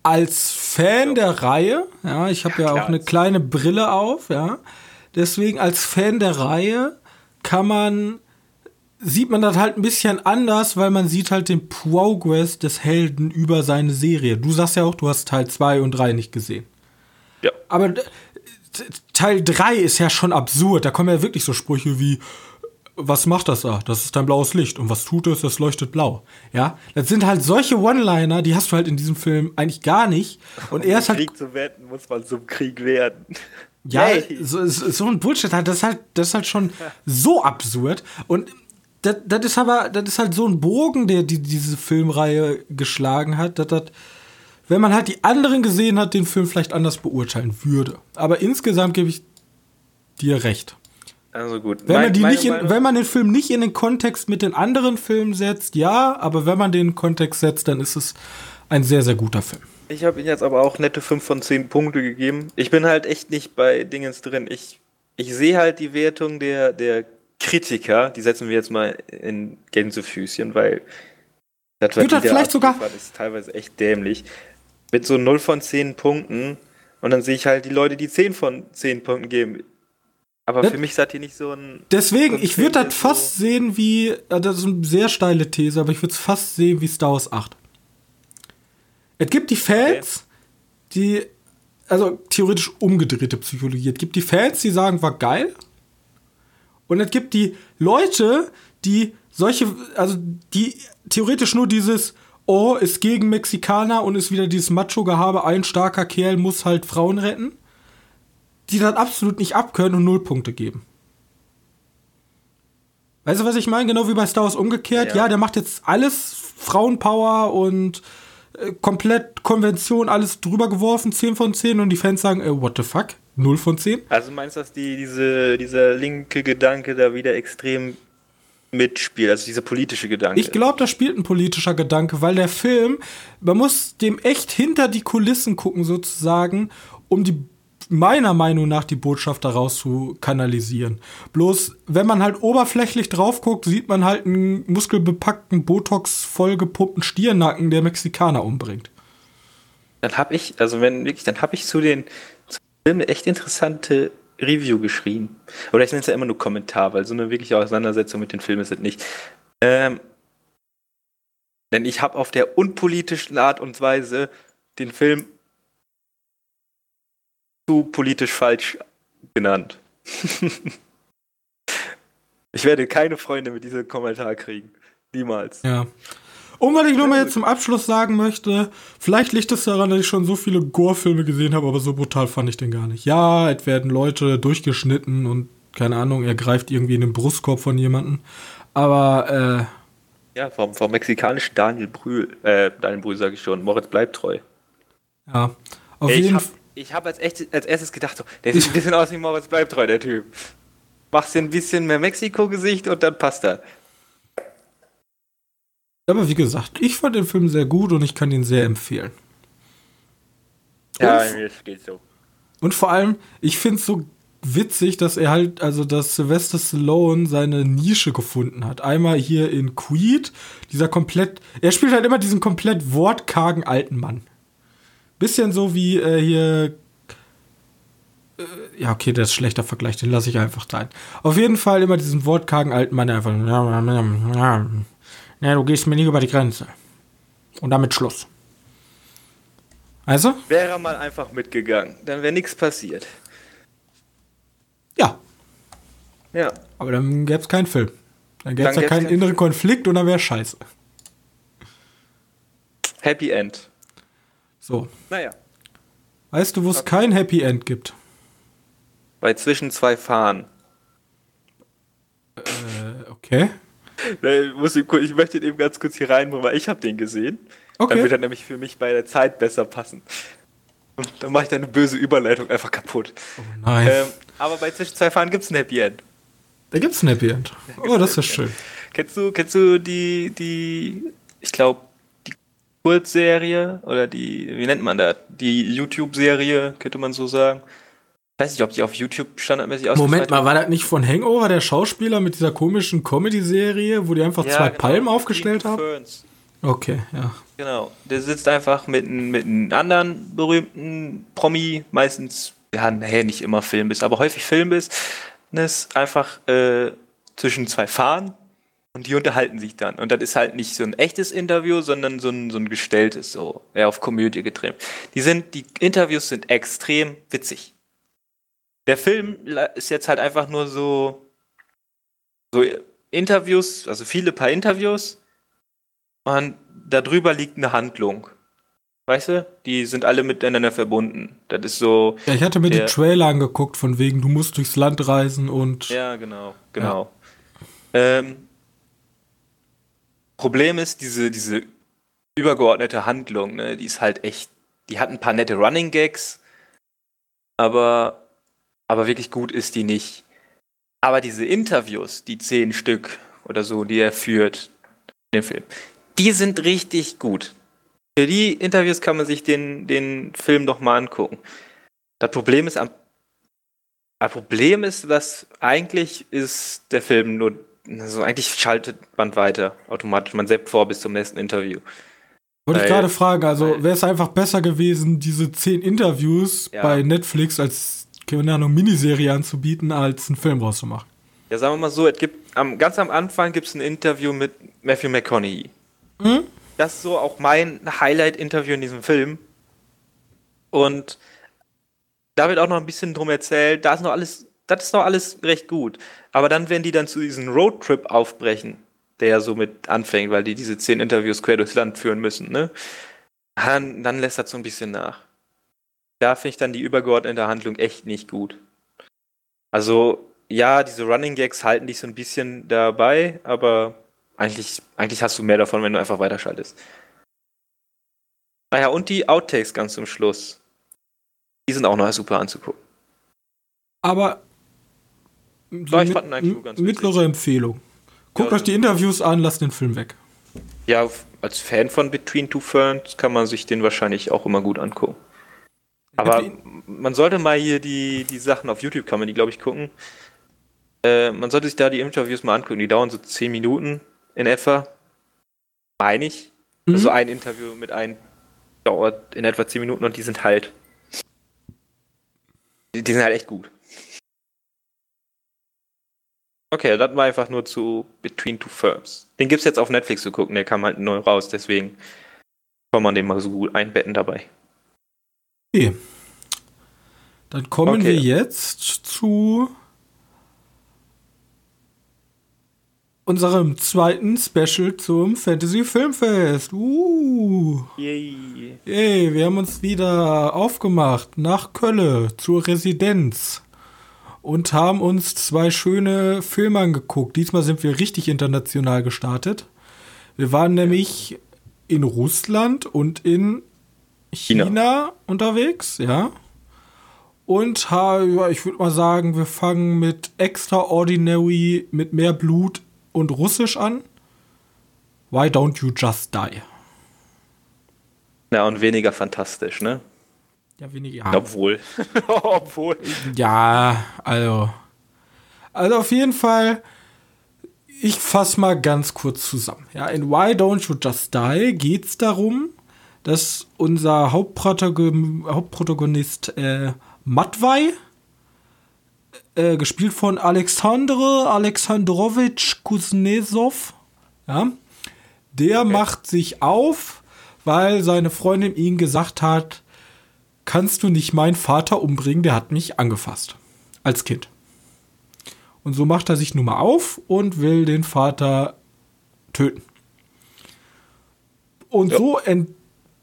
als Fan der Reihe, ja, ich habe ja, ja auch eine kleine Brille auf, ja, deswegen als Fan der Reihe kann man sieht man das halt ein bisschen anders, weil man sieht halt den Progress des Helden über seine Serie. Du sagst ja auch, du hast Teil 2 und 3 nicht gesehen. Ja. Aber Teil 3 ist ja schon absurd. Da kommen ja wirklich so Sprüche wie, was macht das da? Das ist dein blaues Licht. Und was tut es? Das leuchtet blau. Ja, das sind halt solche One-Liner, die hast du halt in diesem Film eigentlich gar nicht. Und um er ist halt. Krieg zu werden, muss man zum Krieg werden. Ja, hey. so, so ein Bullshit halt. Das ist halt, das ist halt schon so absurd. Und das, das ist aber, das ist halt so ein Bogen, der die, diese Filmreihe geschlagen hat, dass das, wenn man halt die anderen gesehen hat, den Film vielleicht anders beurteilen würde. Aber insgesamt gebe ich dir recht. Also gut. Wenn man, die nicht in, wenn man den Film nicht in den Kontext mit den anderen Filmen setzt, ja, aber wenn man den Kontext setzt, dann ist es ein sehr, sehr guter Film. Ich habe ihm jetzt aber auch nette 5 von 10 Punkte gegeben. Ich bin halt echt nicht bei Dingens drin. Ich, ich sehe halt die Wertung der, der Kritiker, die setzen wir jetzt mal in Gänsefüßchen, weil das, was das vielleicht sogar ist teilweise echt dämlich. Mit so 0 von 10 Punkten und dann sehe ich halt die Leute, die 10 von 10 Punkten geben. Aber das, für mich seid ihr nicht so ein. Deswegen, ich würde das fast so sehen wie. Äh, das ist eine sehr steile These, aber ich würde es fast sehen wie Star Wars 8. Es gibt die Fans, okay. die. Also theoretisch umgedrehte Psychologie. Es gibt die Fans, die sagen, war geil. Und es gibt die Leute, die solche, also die theoretisch nur dieses, oh, ist gegen Mexikaner und ist wieder dieses Macho-Gehabe, ein starker Kerl muss halt Frauen retten, die das absolut nicht abkönnen und null Punkte geben. Weißt du, was ich meine? Genau wie bei Star Wars umgekehrt. Ja, ja der macht jetzt alles Frauenpower und äh, komplett Konvention, alles drüber geworfen, 10 von 10 und die Fans sagen, äh, what the fuck? 0 von 10? Also meinst du, dass die, diese, dieser linke Gedanke da wieder extrem mitspielt, also dieser politische Gedanke? Ich glaube, da spielt ein politischer Gedanke, weil der Film, man muss dem echt hinter die Kulissen gucken, sozusagen, um die meiner Meinung nach die Botschaft daraus zu kanalisieren. Bloß, wenn man halt oberflächlich drauf guckt, sieht man halt einen muskelbepackten, Botox vollgepumpten Stiernacken, der Mexikaner umbringt. Dann hab ich, also wenn wirklich, dann hab ich zu den, Film eine echt interessante Review geschrieben. Oder ich nenne es ja immer nur Kommentar, weil so eine wirkliche Auseinandersetzung mit den Filmen ist es nicht. Ähm, denn ich habe auf der unpolitischen Art und Weise den Film zu politisch falsch genannt. ich werde keine Freunde mit diesem Kommentar kriegen. Niemals. Ja. Und was ich nur mal jetzt zum Abschluss sagen möchte, vielleicht liegt es daran, dass ich schon so viele Gore-Filme gesehen habe, aber so brutal fand ich den gar nicht. Ja, es werden Leute durchgeschnitten und keine Ahnung, er greift irgendwie in den Brustkorb von jemandem. Aber, äh. Ja, vom, vom mexikanischen Daniel Brühl, äh, Daniel Brühl sage ich schon, Moritz bleibt treu. Ja, auf Ey, jeden Fall. Ich habe als, als erstes gedacht, so, der sieht ein bisschen aus wie Moritz bleibt treu, der Typ. Machst dir ein bisschen mehr Mexiko-Gesicht und dann passt er. Aber wie gesagt, ich fand den Film sehr gut und ich kann ihn sehr empfehlen. Ja, mir geht so. Und vor allem, ich finde es so witzig, dass er halt, also dass Sylvester Stallone seine Nische gefunden hat. Einmal hier in Creed, dieser komplett, er spielt halt immer diesen komplett wortkargen alten Mann. Bisschen so wie äh, hier äh, ja, okay, das ist schlechter Vergleich, den lasse ich einfach sein. Auf jeden Fall immer diesen wortkargen alten Mann, der einfach, ja, du gehst mir nicht über die Grenze. Und damit Schluss. Also? Wäre er mal einfach mitgegangen, dann wäre nichts passiert. Ja. Ja. Aber dann gäbe es keinen Film. Dann gäbe es ja keinen inneren Film. Konflikt und dann wäre scheiße. Happy End. So. Naja. Weißt du, wo es okay. kein Happy End gibt? Bei zwischen zwei Fahren. Äh, okay. Ich möchte den eben ganz kurz hier reinbringen, weil ich habe den gesehen. Okay. Dann wird er nämlich für mich bei der Zeit besser passen. Und dann mache ich deine böse Überleitung einfach kaputt. Oh nein. Ähm, aber bei zwischen zwei Fahren gibt es ein Happy End. Da gibt es ein Happy End. Oh, das ist schön. Kennst du, kennst du die, die, ich glaube, die Kurzserie oder die, wie nennt man das? Die YouTube-Serie, könnte man so sagen. Weiß nicht, ob die auf YouTube standardmäßig aus. Moment mal, war das nicht von Hangover der Schauspieler mit dieser komischen Comedy-Serie, wo die einfach ja, zwei genau, Palmen aufgestellt haben? Ferns. Okay, ja. Genau. Der sitzt einfach mit, mit einem anderen berühmten Promi, meistens, ja, naja, nicht immer Filmbiss, aber häufig Filmbiss, einfach äh, zwischen zwei Fahren und die unterhalten sich dann. Und das ist halt nicht so ein echtes Interview, sondern so ein, so ein gestelltes, so eher auf Komödie getrimmt. Die sind, die Interviews sind extrem witzig. Der Film ist jetzt halt einfach nur so, so Interviews, also viele paar Interviews und darüber liegt eine Handlung. Weißt du? Die sind alle miteinander verbunden. Das ist so. Ja, ich hatte mir die Trailer angeguckt, von wegen, du musst durchs Land reisen und. Ja, genau, genau. Ja. Ähm, Problem ist, diese, diese übergeordnete Handlung, ne, die ist halt echt. Die hat ein paar nette Running Gags, aber aber wirklich gut ist die nicht. Aber diese Interviews, die zehn Stück oder so, die er führt in dem Film, die sind richtig gut. Für die Interviews kann man sich den, den Film doch mal angucken. Das Problem ist am das Problem ist, dass eigentlich ist der Film nur, also eigentlich schaltet man weiter automatisch. Man seppt vor bis zum nächsten Interview. Wollte ich gerade fragen, also wäre es einfach besser gewesen, diese zehn Interviews ja. bei Netflix als keine Ahnung, Miniserie anzubieten, als einen Film rauszumachen. Ja, sagen wir mal so, es gibt am, ganz am Anfang gibt es ein Interview mit Matthew McConaughey. Mhm. Das ist so auch mein Highlight-Interview in diesem Film. Und da wird auch noch ein bisschen drum erzählt, da ist noch alles, das ist noch alles recht gut. Aber dann, wenn die dann zu diesem Roadtrip aufbrechen, der ja so mit anfängt, weil die diese zehn Interviews quer durchs Land führen müssen, ne? Dann, dann lässt das so ein bisschen nach da finde ich dann die übergeordnete Handlung echt nicht gut. Also, ja, diese Running Gags halten dich so ein bisschen dabei, aber eigentlich, eigentlich hast du mehr davon, wenn du einfach weiterschaltest. Naja, und die Outtakes ganz zum Schluss. Die sind auch noch super anzugucken. Aber so ich fand eigentlich ganz mittlere Empfehlung. Guckt ja, euch die Interviews an, lasst den Film weg. Ja, als Fan von Between Two Ferns kann man sich den wahrscheinlich auch immer gut angucken. Aber man sollte mal hier die, die Sachen auf YouTube, kann man die, glaube ich, gucken. Äh, man sollte sich da die Interviews mal angucken. Die dauern so 10 Minuten in etwa. Meine ich. Mhm. Also ein Interview mit einem dauert in etwa 10 Minuten und die sind halt. Die, die sind halt echt gut. Okay, das war einfach nur zu Between Two Firms. Den gibt es jetzt auf Netflix zu gucken, der kam halt neu raus, deswegen kann man den mal so gut einbetten dabei. Okay. Dann kommen okay. wir jetzt zu unserem zweiten Special zum Fantasy Filmfest. Uh. Yay. Yay, wir haben uns wieder aufgemacht nach Kölle zur Residenz und haben uns zwei schöne Filme angeguckt. Diesmal sind wir richtig international gestartet. Wir waren nämlich in Russland und in China, China unterwegs, ja. Und ja, ich würde mal sagen, wir fangen mit Extraordinary, mit mehr Blut und Russisch an. Why don't you just die? Ja, und weniger fantastisch, ne? Ja, weniger. Ja. Obwohl. Obwohl. Ja, also. Also auf jeden Fall, ich fasse mal ganz kurz zusammen. Ja, in Why Don't You Just Die geht es darum, dass unser Hauptprotagon Hauptprotagonist äh, Matvei, äh, gespielt von Alexandre Alexandrowitsch Kuznetsov, ja, der okay. macht sich auf, weil seine Freundin ihm gesagt hat, kannst du nicht meinen Vater umbringen, der hat mich angefasst. Als Kind. Und so macht er sich nun mal auf und will den Vater töten. Und ja. so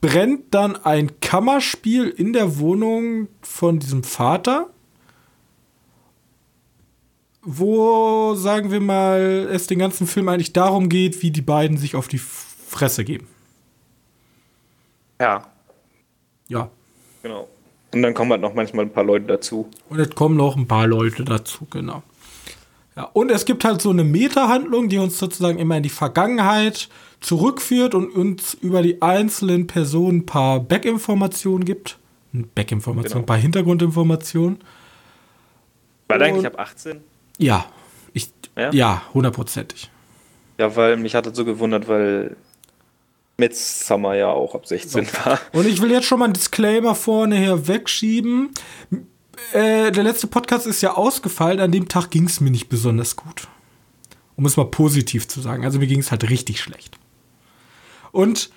entbrennt dann ein Kammerspiel in der Wohnung von diesem Vater, wo, sagen wir mal, es den ganzen Film eigentlich darum geht, wie die beiden sich auf die Fresse geben. Ja. Ja. Genau. Und dann kommen halt noch manchmal ein paar Leute dazu. Und es kommen noch ein paar Leute dazu, genau. Ja, und es gibt halt so eine Meta-Handlung, die uns sozusagen immer in die Vergangenheit zurückführt und uns über die einzelnen Personen ein paar Back-Informationen gibt. Back-Informationen, genau. ein paar Hintergrundinformationen. War der eigentlich ab 18? Ja, ich, ja, hundertprozentig. Ja, weil mich hat das so gewundert, weil Midsummer ja auch ab 16 war. Und ich will jetzt schon mal einen Disclaimer vorne her wegschieben. Äh, der letzte Podcast ist ja ausgefallen. An dem Tag ging es mir nicht besonders gut. Um es mal positiv zu sagen. Also mir ging es halt richtig schlecht. Und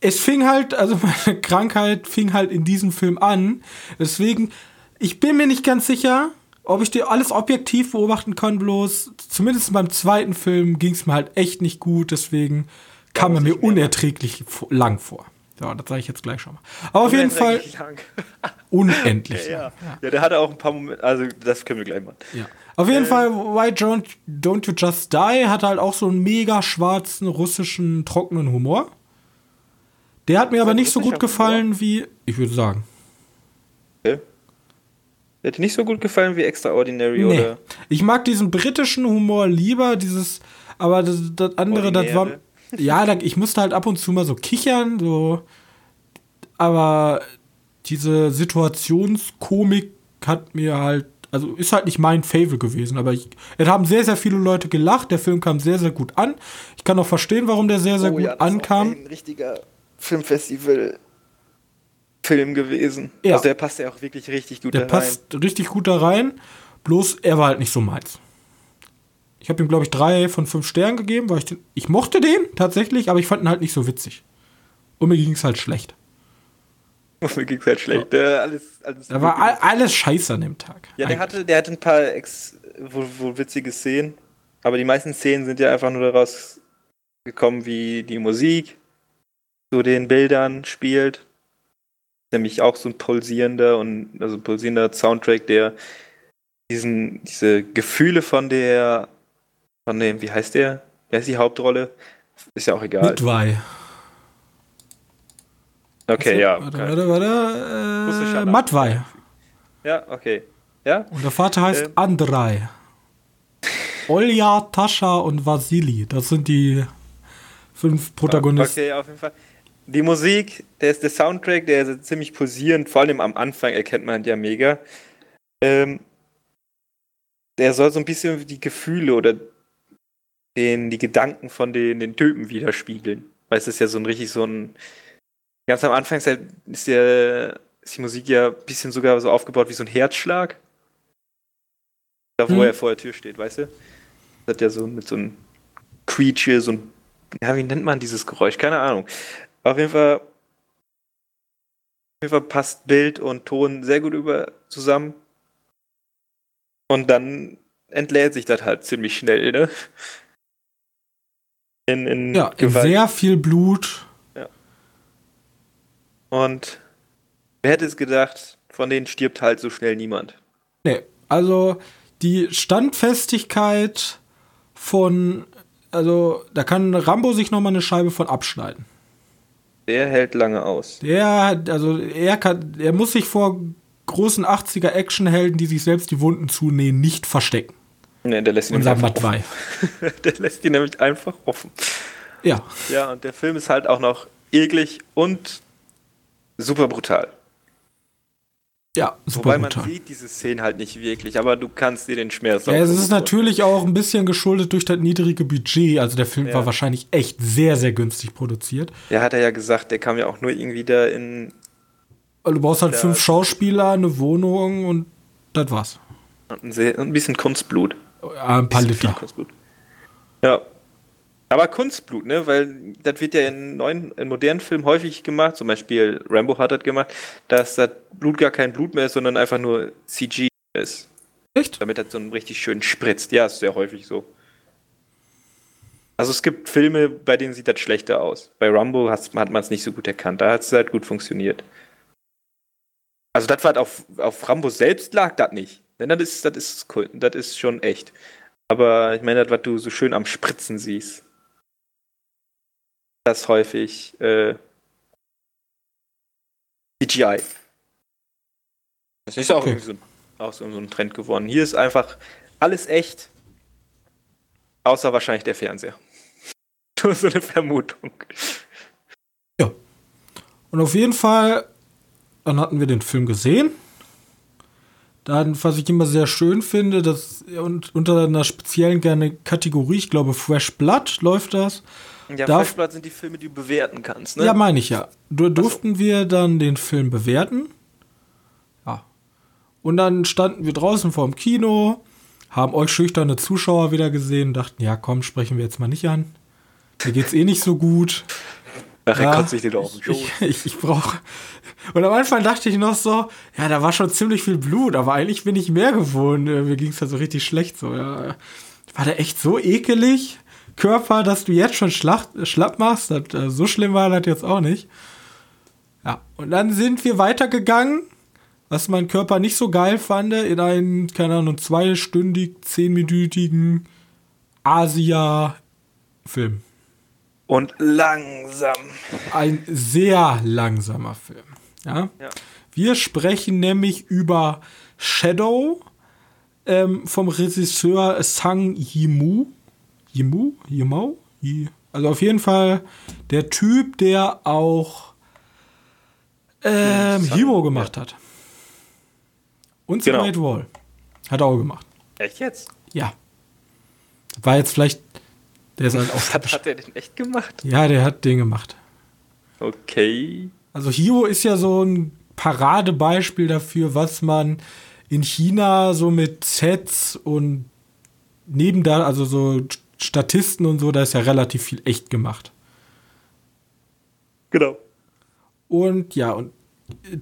es fing halt, also meine Krankheit fing halt in diesem Film an. Deswegen, ich bin mir nicht ganz sicher, ob ich dir alles objektiv beobachten kann, bloß zumindest beim zweiten Film ging es mir halt echt nicht gut. Deswegen kam er mir unerträglich lang vor. Ja, das sage ich jetzt gleich schon mal. Aber auf jeden Fall. Lang. unendlich. Ja, ja. ja, ja. der hatte auch ein paar Momente, also das können wir gleich machen. Ja. Auf jeden äh, Fall, Why don't, don't You Just Die hat halt auch so einen mega schwarzen, russischen, trockenen Humor. Der hat mir aber nicht so gut gefallen Humor? wie, ich würde sagen. Okay. Der hat nicht so gut gefallen wie Extraordinary, nee. oder? Ich mag diesen britischen Humor lieber, dieses, aber das, das andere, Ordinäre. das war ja, ich musste halt ab und zu mal so kichern, so. Aber diese Situationskomik hat mir halt, also ist halt nicht mein Favorite gewesen, aber ich, es haben sehr, sehr viele Leute gelacht. Der Film kam sehr, sehr gut an. Ich kann auch verstehen, warum der sehr, sehr oh, gut ja, das ankam. Ist ein richtiger Filmfestival. Film gewesen. Ja. Also der passt ja auch wirklich richtig gut der da rein. Der passt richtig gut da rein. Bloß er war halt nicht so meins. Ich habe ihm, glaube ich, drei von fünf Sternen gegeben, weil ich den, ich mochte den tatsächlich, aber ich fand ihn halt nicht so witzig. Und mir ging es halt schlecht. Und mir ging es halt schlecht. Ja. Der, alles, alles da war all, alles scheiße an dem Tag. Ja, der hatte, der hatte ein paar ex, wohl, wohl witzige Szenen, aber die meisten Szenen sind ja einfach nur daraus gekommen, wie die Musik zu den Bildern spielt. Nämlich auch so ein pulsierender und also pulsierender Soundtrack, der diesen, diese Gefühle von der von dem, wie heißt der? Wer ist die Hauptrolle? Ist ja auch egal. Midway. Okay, ja. Warte, warte, warte. Äh, Matwei. Ja, okay. Ja? Und der Vater heißt ähm. Andrei. Olja, Tascha und Vasili. Das sind die fünf Protagonisten. Okay, auf jeden Fall. Die Musik, der ist der Soundtrack, der ist ziemlich pulsierend, vor allem am Anfang erkennt man ja mega. Ähm, der soll so ein bisschen die Gefühle oder den, die Gedanken von den, den Typen widerspiegeln. Weil es ist ja so ein richtig so ein. Ganz am Anfang ist, ja, ist, der, ist die Musik ja ein bisschen sogar so aufgebaut wie so ein Herzschlag. Da, wo hm. er vor der Tür steht, weißt du? Das hat ja so mit so einem Creature, so ein. Ja, wie nennt man dieses Geräusch? Keine Ahnung. Auf jeden Fall. Auf jeden Fall passt Bild und Ton sehr gut über zusammen. Und dann entlädt sich das halt ziemlich schnell, ne? In, in ja, in sehr viel Blut. Ja. Und wer hätte es gedacht, von denen stirbt halt so schnell niemand. Nee, also die Standfestigkeit von, also da kann Rambo sich noch mal eine Scheibe von abschneiden. Der hält lange aus. Der, also er kann, er muss sich vor großen 80er Actionhelden, die sich selbst die Wunden zunähen, nicht verstecken. Nee, der lässt ihn Unser Matwei. der lässt ihn nämlich einfach offen. Ja. Ja, und der Film ist halt auch noch eklig und super brutal. Ja, super Wobei man brutal. sieht diese Szenen halt nicht wirklich, aber du kannst dir den Schmerz Ja, es ist natürlich auch ein bisschen geschuldet durch das niedrige Budget. Also der Film Ja. war wahrscheinlich echt sehr, sehr günstig produziert. Ja, hat er ja gesagt, der kam ja auch nur irgendwie da in Du brauchst halt fünf Schauspieler, eine Wohnung und das war's. sehr, ein bisschen Kunstblut. Ja, ein paar Liter. Kunstblut. Ja. Aber Kunstblut, ne? Weil das wird ja in neuen, in modernen Filmen häufig gemacht. Zum Beispiel Rambo hat das gemacht, dass das Blut gar kein Blut mehr ist, sondern einfach nur CG ist. Echt? Damit das so richtig schön spritzt. Ja, ist sehr häufig so. Also es gibt Filme, bei denen sieht das schlechter aus. Bei Rambo hat, man es nicht so gut erkannt. Da hat es halt gut funktioniert. Also das war auf, auf Rambo selbst lag das nicht. Denn das ist, das ist cool. Das ist schon echt. Aber ich meine, das, was du so schön am Spritzen siehst, das häufig äh, CGI. Das ist auch Okay. irgendwie so, auch so, so ein Trend geworden. Hier ist einfach alles echt, außer wahrscheinlich der Fernseher. Nur so eine Vermutung. Ja. Und auf jeden Fall, dann hatten wir den Film gesehen. Dann, was ich immer sehr schön finde, dass und unter einer speziellen gerne Kategorie, ich glaube Fresh Blood läuft das. Ja, Darf- Flashblood sind die Filme, die du bewerten kannst, ne? Ja, meine ich ja. Du, durften wir dann den Film bewerten. Ja. Und dann standen wir draußen vorm Kino, haben euch schüchterne Zuschauer wieder gesehen, dachten, ja komm, sprechen wir jetzt mal nicht an. Mir geht's eh nicht so gut. Nachher Ja, kotzt sich doch auf den Schoß. Ich, ich, ich brauche. Und am Anfang dachte ich noch so, ja, da war schon ziemlich viel Blut, aber eigentlich bin ich mehr gewohnt. Äh, Mir ging es da so richtig schlecht so, ja. War der echt so ekelig, Körper, dass du jetzt schon schlacht, schlapp machst? Das, äh, so schlimm war das jetzt auch nicht. Ja, und dann sind wir weitergegangen, was mein Körper nicht so geil fand, in einen, keine Ahnung, zweistündig, zehnminütigen Asia-Film. Und langsam. ein sehr langsamer Film. Ja? Ja. Wir sprechen nämlich über Shadow ähm, vom Regisseur Sang Yimou. Yimou? Yimou? Yi- Also auf jeden Fall der Typ, der auch ähm, Hero gemacht hat. Und The Genau. Great Wall. Hat er auch gemacht. Echt jetzt? Ja. War jetzt vielleicht. Der ist halt auch. Hat, hat er denn echt gemacht? Ja, der hat den gemacht. Okay. Also Hiro ist ja so ein Paradebeispiel dafür, was man in China so mit Sets und neben da, also so Statisten und so, da ist ja relativ viel echt gemacht. Genau. Und ja, und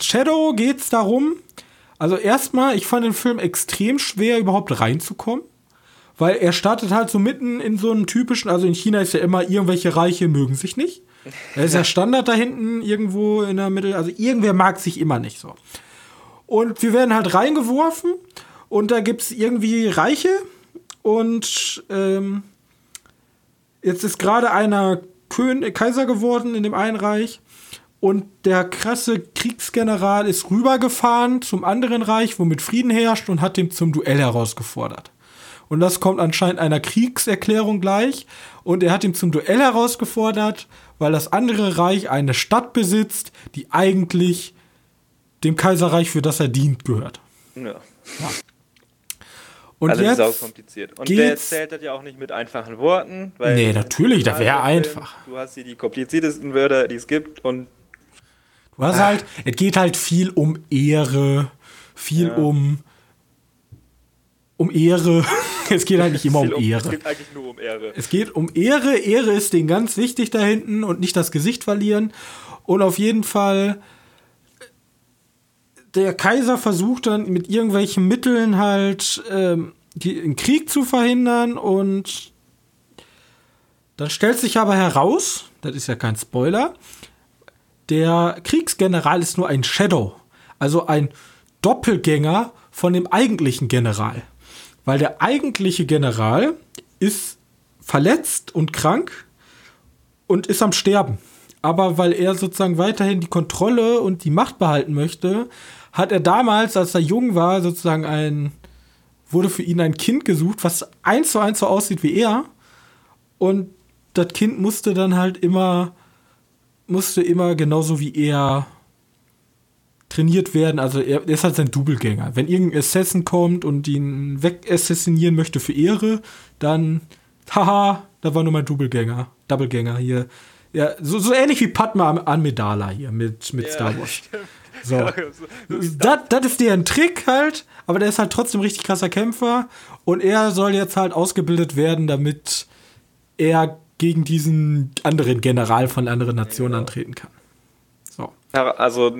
Shadow geht's darum, also erstmal, ich fand den Film extrem schwer überhaupt reinzukommen, weil er startet halt so mitten in so einem typischen, also in China ist ja immer, irgendwelche Reiche mögen sich nicht. Das ist ja Standard da hinten irgendwo in der Mitte, also irgendwer mag sich immer nicht so. Und wir werden halt reingeworfen und da gibt's irgendwie Reiche und ähm, jetzt ist gerade einer Kön Kaiser geworden in dem einen Reich und der krasse Kriegsgeneral ist rübergefahren zum anderen Reich, womit Frieden herrscht und hat dem zum Duell herausgefordert. Und das kommt anscheinend einer Kriegserklärung gleich. Und er hat ihm zum Duell herausgefordert, weil das andere Reich eine Stadt besitzt, die eigentlich dem Kaiserreich, für das er dient, gehört. Ja. Und Alles jetzt, sau kompliziert. Und der erzählt das ja auch nicht mit einfachen Worten. Weil Nee, natürlich, das wäre einfach. Du hast hier die kompliziertesten Wörter, die es gibt. Und du hast halt, es geht halt viel um Ehre, viel Ja. um um Ehre. Es geht nicht immer um viel Es Ehre. geht eigentlich nur um Ehre. Es geht um Ehre. Ehre ist denen ganz wichtig da hinten und nicht das Gesicht verlieren. Und auf jeden Fall, der Kaiser versucht dann mit irgendwelchen Mitteln halt ähm, die, einen Krieg zu verhindern und dann stellt sich aber heraus, das ist ja kein Spoiler, der Kriegsgeneral ist nur ein Shadow, also ein Doppelgänger von dem eigentlichen General. Weil der eigentliche General ist verletzt und krank und ist am Sterben. Aber weil er sozusagen weiterhin die Kontrolle und die Macht behalten möchte, hat er damals, als er jung war, sozusagen ein, wurde für ihn ein Kind gesucht, was eins zu eins so aussieht wie er. Und das Kind musste dann halt immer, musste immer genauso wie er trainiert werden. Also er, ist halt sein Doublegänger. Wenn irgendein Assassin kommt und ihn wegassassinieren möchte für Ehre, dann, haha, da war nur mein Doublegänger, Doublegänger hier. Ja, so, so ähnlich wie Padma Amidala hier mit, mit ja, Star Wars. So. das, das ist deren Trick halt, aber der ist halt trotzdem richtig krasser Kämpfer und er soll jetzt halt ausgebildet werden, damit er gegen diesen anderen General von anderen Nationen ja. antreten kann. So. Also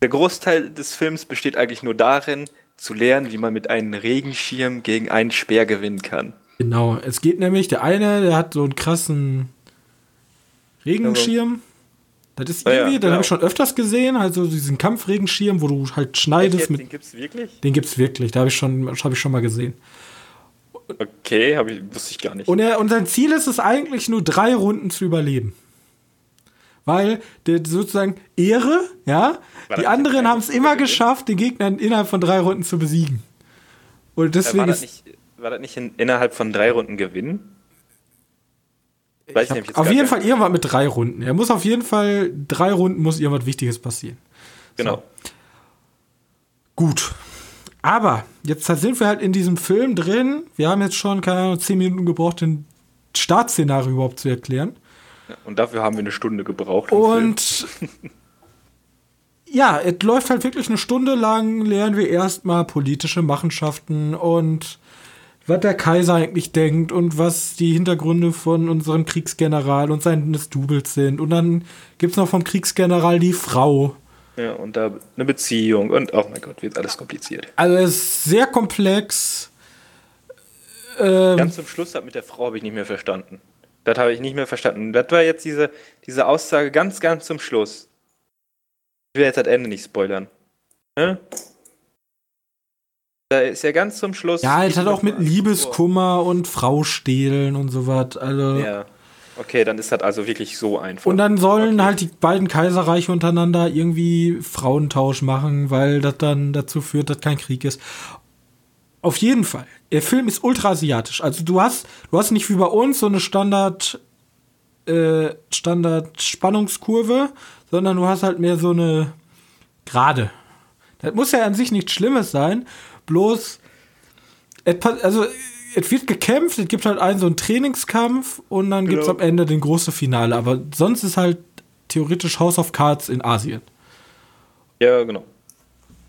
der Großteil des Films besteht eigentlich nur darin, zu lernen, wie man mit einem Regenschirm gegen einen Speer gewinnen kann. Genau, es geht nämlich, der eine, der hat so einen krassen Regenschirm. Das ist irgendwie, ja, ja, den genau. habe ich schon öfters gesehen, also diesen Kampfregenschirm, wo du halt schneidest mit. Den gibt's wirklich? Den gibt's wirklich, da habe ich schon, habe ich schon mal gesehen. Okay, hab ich, wusste ich gar nicht. Und, er, und sein Ziel ist es eigentlich nur drei Runden zu überleben. Weil der sozusagen Ehre, ja, war die anderen haben es immer geschafft, den Gegner innerhalb von drei Runden zu besiegen. Und deswegen war das nicht, war das nicht in, innerhalb von drei Runden gewinnen? Weiß ich nicht, auf jeden Fall irgendwas mit drei Runden. Er muss auf jeden Fall, drei Runden muss irgendwas Wichtiges passieren. Genau. So. Gut. Aber jetzt sind wir halt in diesem Film drin. Wir haben jetzt schon, keine Ahnung, zehn Minuten gebraucht, den Startszenario überhaupt zu erklären. Und dafür haben wir eine Stunde gebraucht. Und ja, es läuft halt wirklich eine Stunde lang, lernen wir erstmal politische Machenschaften und was der Kaiser eigentlich denkt und was die Hintergründe von unserem Kriegsgeneral und seines Doubles sind. Und dann gibt es noch vom Kriegsgeneral die Frau. Ja, und da eine Beziehung und oh mein Gott, wird alles kompliziert. Also es ist sehr komplex. Ähm, Ganz zum Schluss hat mit der Frau habe ich nicht mehr verstanden. Das habe ich nicht mehr verstanden. Das war jetzt diese, diese Aussage ganz, ganz zum Schluss. Ich will jetzt das Ende nicht spoilern. Ne? Da ist ja ganz zum Schluss. Ja, es hat auch mit Liebeskummer vor. und Frau stehlen und so was. Also. Ja. Okay, dann ist das also wirklich so einfach. Und dann sollen okay. halt die beiden Kaiserreiche untereinander irgendwie Frauentausch machen, weil das dann dazu führt, dass kein Krieg ist. Auf jeden Fall. Der Film ist ultra asiatisch. Also du hast, du hast nicht wie bei uns so eine Standard, äh, Standard Spannungskurve, sondern du hast halt mehr so eine gerade. Das muss ja an sich nichts Schlimmes sein, bloß also es wird gekämpft, es gibt halt einen so einen Trainingskampf und dann genau. gibt es am Ende den großen Finale. Aber sonst ist halt theoretisch House of Cards in Asien. Ja, genau.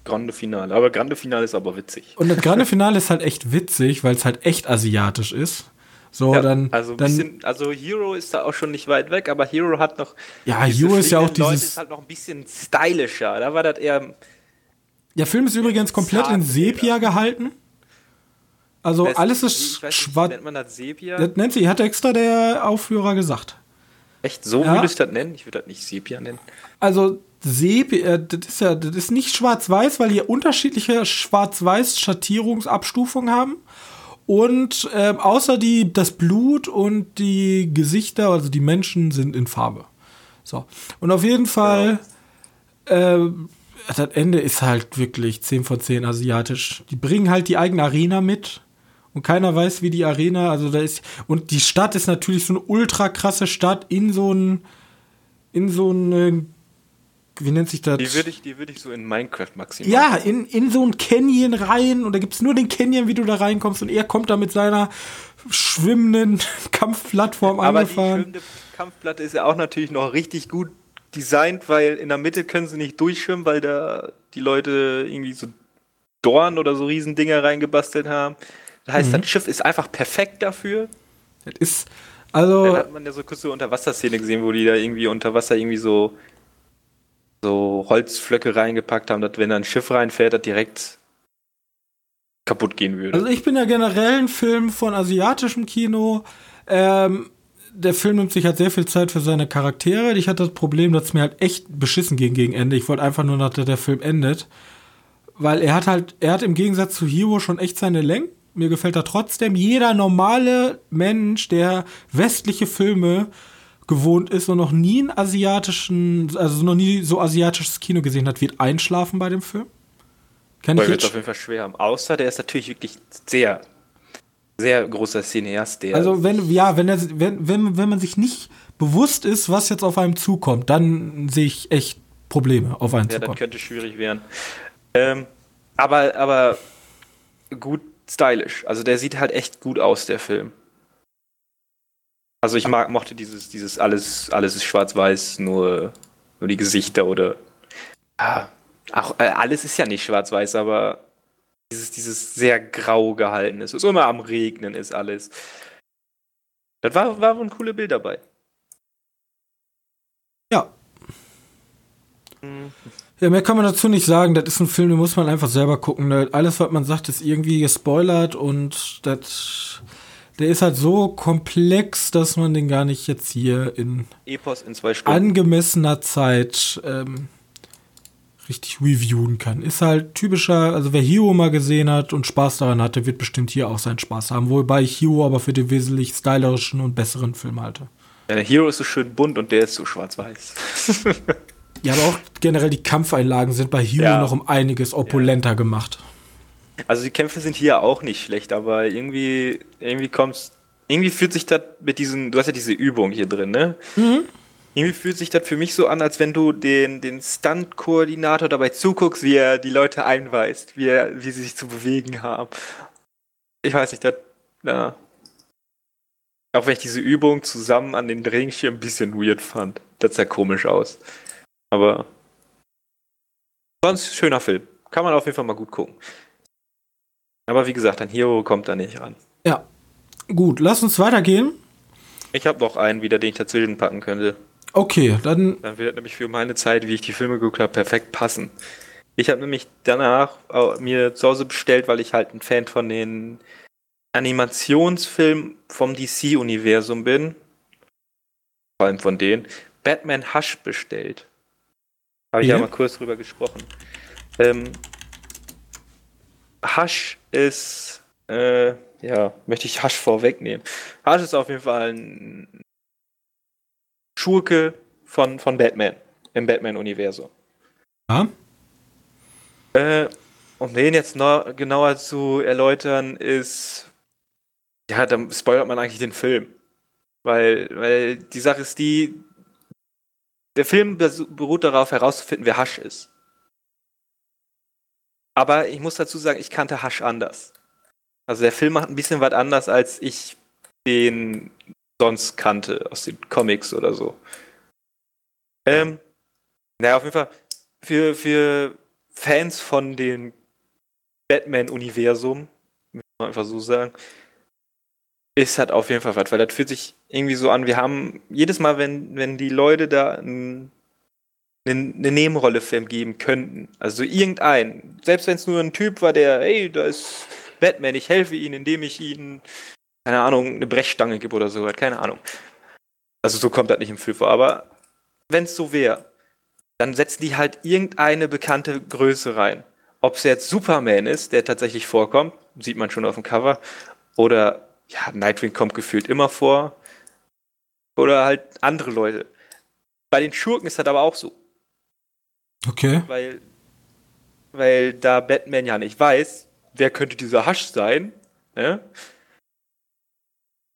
Grande Finale. Aber Grande Finale ist aber witzig. Und das Grande Finale ist halt echt witzig, weil es halt echt asiatisch ist. So, ja, dann. Also, dann, bisschen, also Hero ist da auch schon nicht weit weg, aber Hero hat noch. Ja, Hero ist ja auch dieses. Leute ist halt noch ein bisschen stylischer. Da war das eher. Der Film ist übrigens komplett in Sepia gehalten. Also Weiß alles ist schwarz. Nennt man das Sepia? Das nennt sie, hat extra der Aufführer gesagt. Echt? So ja. würde ich das nennen? Ich würde das nicht Sepia nennen. Also Sepia, äh, das ist ja, das ist nicht schwarz-weiß, weil die unterschiedliche Schwarz-Weiß-Schattierungsabstufungen haben. Und äh, außer die, das Blut und die Gesichter, also die Menschen, sind in Farbe. So. Und auf jeden Fall, äh, das Ende ist halt wirklich 10 von 10 asiatisch. Die bringen halt die eigene Arena mit und keiner weiß, wie die Arena, also da ist, und die Stadt ist natürlich so eine ultra krasse Stadt in so ein, in so ein, wie nennt sich das? Die würde ich, die ich so in Minecraft maximal. Ja, in, in so ein Canyon rein und da gibt es nur den Canyon, wie du da reinkommst und er kommt da mit seiner schwimmenden Kampfplattform Aber angefahren. Aber die schwimmende Kampfplatte ist ja auch natürlich noch richtig gut designt, weil in der Mitte können sie nicht durchschwimmen, weil da die Leute irgendwie so Dorn oder so Riesendinger reingebastelt haben. Das heißt, mhm. das Schiff ist einfach perfekt dafür. Das ist, also. Dann hat man ja so kurz so Unterwasserszene gesehen, wo die da irgendwie unter Wasser irgendwie so, so Holzflöcke reingepackt haben, dass wenn da ein Schiff reinfährt, das direkt kaputt gehen würde. Also ich bin ja generell ein Film von asiatischem Kino. Ähm, der Film nimmt sich halt sehr viel Zeit für seine Charaktere. Ich hatte das Problem, dass es mir halt echt beschissen ging gegen Ende. Ich wollte einfach nur, dass der Film endet. Weil er hat halt, er hat im Gegensatz zu Hero schon echt seine Längen mir gefällt er trotzdem. Jeder normale Mensch, der westliche Filme gewohnt ist und noch nie einen asiatischen, also noch nie so asiatisches Kino gesehen hat, wird einschlafen bei dem Film. Kann ich jetzt auf jeden Fall schwer haben. Außer der ist natürlich wirklich sehr, sehr großer Cineast. Der also wenn, ja, wenn, er, wenn, wenn, wenn man sich nicht bewusst ist, was jetzt auf einem zukommt, dann sehe ich echt Probleme auf einen Ja, zukommen. das könnte schwierig werden. Ähm, aber, aber gut stylisch. Also der sieht halt echt gut aus, der Film. Also ich mag, mochte dieses, dieses alles, alles ist schwarz-weiß, nur, nur die Gesichter oder. Ja, auch äh, alles ist ja nicht schwarz-weiß, aber dieses, dieses sehr grau gehalten ist. Es ist immer am Regnen, ist alles. Das war, war ein cooles Bild dabei. Ja. Ja, mehr kann man dazu nicht sagen. Das ist ein Film, den muss man einfach selber gucken. Alles, was man sagt, ist irgendwie gespoilert und das, der ist halt so komplex, dass man den gar nicht jetzt hier in Epos in angemessener Zeit ähm, richtig reviewen kann. Ist halt typischer, also wer Hero mal gesehen hat und Spaß daran hatte, wird bestimmt hier auch seinen Spaß haben. Wobei ich Hero aber für den wesentlich stylischen und besseren Film halte. Ja, der Hero ist so schön bunt und der ist so schwarz-weiß. Ja, aber auch generell die Kampfeinlagen sind bei Hero Ja. noch um einiges opulenter gemacht. Also die Kämpfe sind hier auch nicht schlecht, aber irgendwie, irgendwie kommt's, irgendwie fühlt sich das mit diesen, du hast ja diese Übung hier drin, ne? Irgendwie fühlt sich das für mich so an, als wenn du den, den Stunt-Koordinator dabei zuguckst, wie er die Leute einweist, wie, er, wie sie sich zu bewegen haben. Ich weiß nicht, das, ja. Auch wenn ich diese Übung zusammen an den Regenschirm ein bisschen weird fand. Das sah komisch aus. Aber sonst schöner Film. Kann man auf jeden Fall mal gut gucken. Aber wie gesagt, ein Hero kommt da nicht ran. Ja. Gut, lass uns weitergehen. Ich habe noch einen wieder, den ich dazwischen packen könnte. Okay, dann Dann wird nämlich für meine Zeit, wie ich die Filme geguckt habe, perfekt passen. Ich habe nämlich danach mir zu Hause bestellt, weil ich halt ein Fan von den Animationsfilmen vom DC-Universum bin. Vor allem von denen. Batman Hush bestellt. Habe ich Ja. ja mal kurz drüber gesprochen. Ähm, Hush ist, äh, ja, möchte ich Hush vorwegnehmen. Hush ist auf jeden Fall ein Schurke von, von Batman im Batman-Universum. ja. Äh, um den jetzt noch genauer zu erläutern, ist. Ja, dann spoilert man eigentlich den Film. Weil, weil die Sache ist die. Der Film beruht darauf, herauszufinden, wer Hasch ist. Aber ich muss dazu sagen, ich kannte Hasch anders. Also der Film macht ein bisschen was anders, als ich den sonst kannte, aus den Comics oder so. Ähm, naja, auf jeden Fall, für, für Fans von dem Batman-Universum, muss man einfach so sagen, ist halt auf jeden Fall was, weil das fühlt sich irgendwie so an, wir haben jedes Mal, wenn, wenn die Leute da ein, eine, Nebenrolle für ihn geben könnten, also irgendein, selbst wenn es nur ein Typ war, der, hey, da ist Batman, ich helfe ihnen, indem ich ihnen, keine Ahnung, eine Brechstange gebe oder so, keine Ahnung. Also so kommt das nicht im Film vor, aber wenn es so wäre, dann setzen die halt irgendeine bekannte Größe rein. Ob es jetzt Superman ist, der tatsächlich vorkommt, sieht man schon auf dem Cover, oder ja, Nightwing kommt gefühlt immer vor, oder halt andere Leute. Bei den Schurken ist das aber auch so, Okay. weil, weil da Batman ja nicht weiß, wer könnte dieser Hasch sein, ne?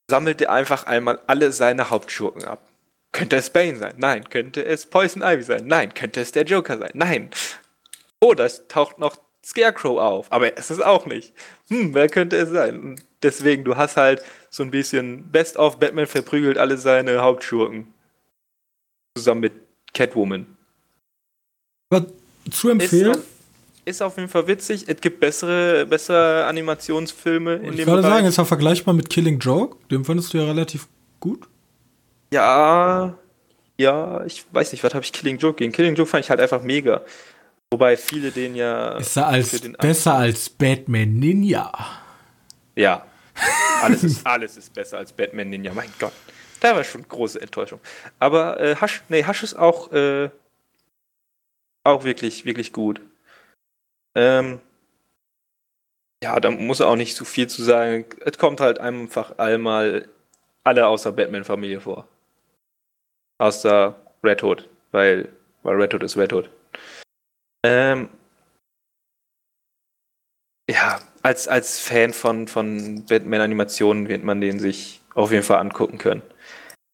sammelt er einfach einmal alle seine Hauptschurken ab. Könnte es Bane sein? Nein. Könnte es Poison Ivy sein? Nein. Könnte es der Joker sein? Nein. Oder es taucht noch Scarecrow auf, aber es ist auch nicht. Hm, wer könnte es sein? Deswegen, du hast halt so ein bisschen Best of Batman verprügelt alle seine Hauptschurken. Zusammen mit Catwoman. Aber zu Ist empfehlen? auf, ist auf jeden Fall witzig. Es gibt bessere, bessere Animationsfilme in Ich dem würde Bereich. sagen, ist ja vergleichbar mit Killing Joke. Den fandest du ja relativ gut. Ja, ja, ich weiß nicht, was habe ich Killing Joke gegen? Killing Joke fand ich halt einfach mega. Wobei viele den ja. Ist er als besser als Batman Ninja. Ja. Alles ist, alles ist besser als Batman Ninja, mein Gott. Da war schon große Enttäuschung. Aber äh, Hasch, nee, Hasch ist auch, äh, auch wirklich, wirklich gut. Ähm, ja, da muss auch nicht so viel zu sagen. Es kommt halt einfach einmal alle außer Batman-Familie vor. Außer Red Hood, weil, weil Red Hood ist Red Hood. Ähm, ja, als, als Fan von, von Batman-Animationen wird man den sich auf jeden Fall angucken können.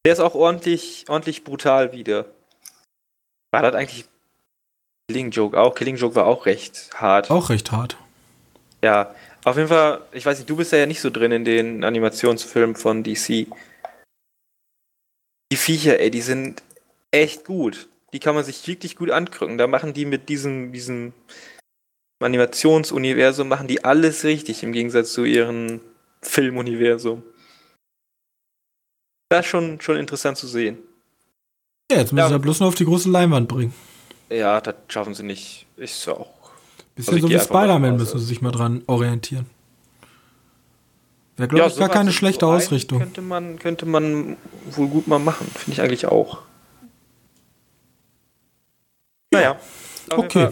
Der ist auch ordentlich, ordentlich brutal wieder. War das eigentlich Killing Joke auch. Killing Joke war auch recht hart. Auch recht hart. Ja, auf jeden Fall, ich weiß nicht, du bist ja nicht so drin in den Animationsfilmen von DC. Die Viecher, ey, die sind echt gut. Die kann man sich wirklich gut angucken. Da machen die mit diesem, diesem Animationsuniversum, machen die alles richtig im Gegensatz zu ihrem Filmuniversum. Das ist schon, schon interessant zu sehen. Ja, jetzt müssen Ja. sie ja bloß noch auf die große Leinwand bringen. Ja, das schaffen sie nicht. Ist ja auch. Bisschen Also so wie Spider-Man müssen sie sich mal dran orientieren. Wäre, glaube ich, gar keine in schlechte so Ausrichtung. Könnte man, könnte man wohl gut mal machen. Finde ich eigentlich auch. Naja. Okay.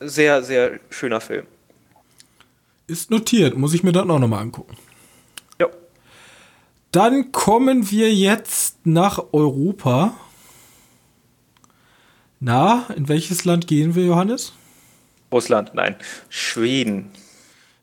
Sehr, sehr schöner Film. Ist notiert, muss ich mir dann auch nochmal angucken. Ja. Dann kommen wir jetzt nach Europa. Na, in welches Land gehen wir, Johannes? Russland, nein. Schweden.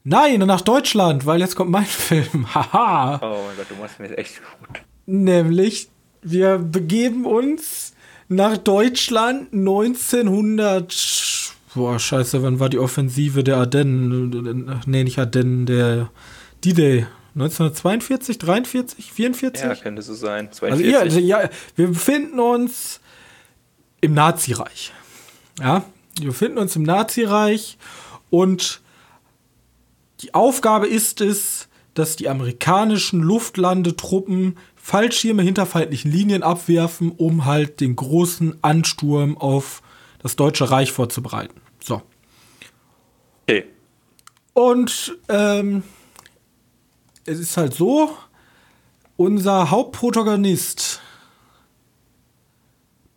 Nein, nach Deutschland, weil jetzt kommt mein Film. Haha. Oh mein Gott, du machst mir das echt gut. Nämlich, wir begeben uns nach Deutschland 1900. Boah, scheiße, wann war die Offensive der Ardennen? Nee, nicht Ardennen, der D-Day. 1942, 43, 44? Ja, könnte so sein. Also, 42. ihr, also ja, wir befinden uns im Nazireich. Ja, wir befinden uns im Nazireich und die Aufgabe ist es, dass die amerikanischen Luftlandetruppen Fallschirme hinter feindlichen Linien abwerfen, um halt den großen Ansturm auf das Deutsche Reich vorzubereiten. So. okay. Und ähm, es ist halt so, unser Hauptprotagonist,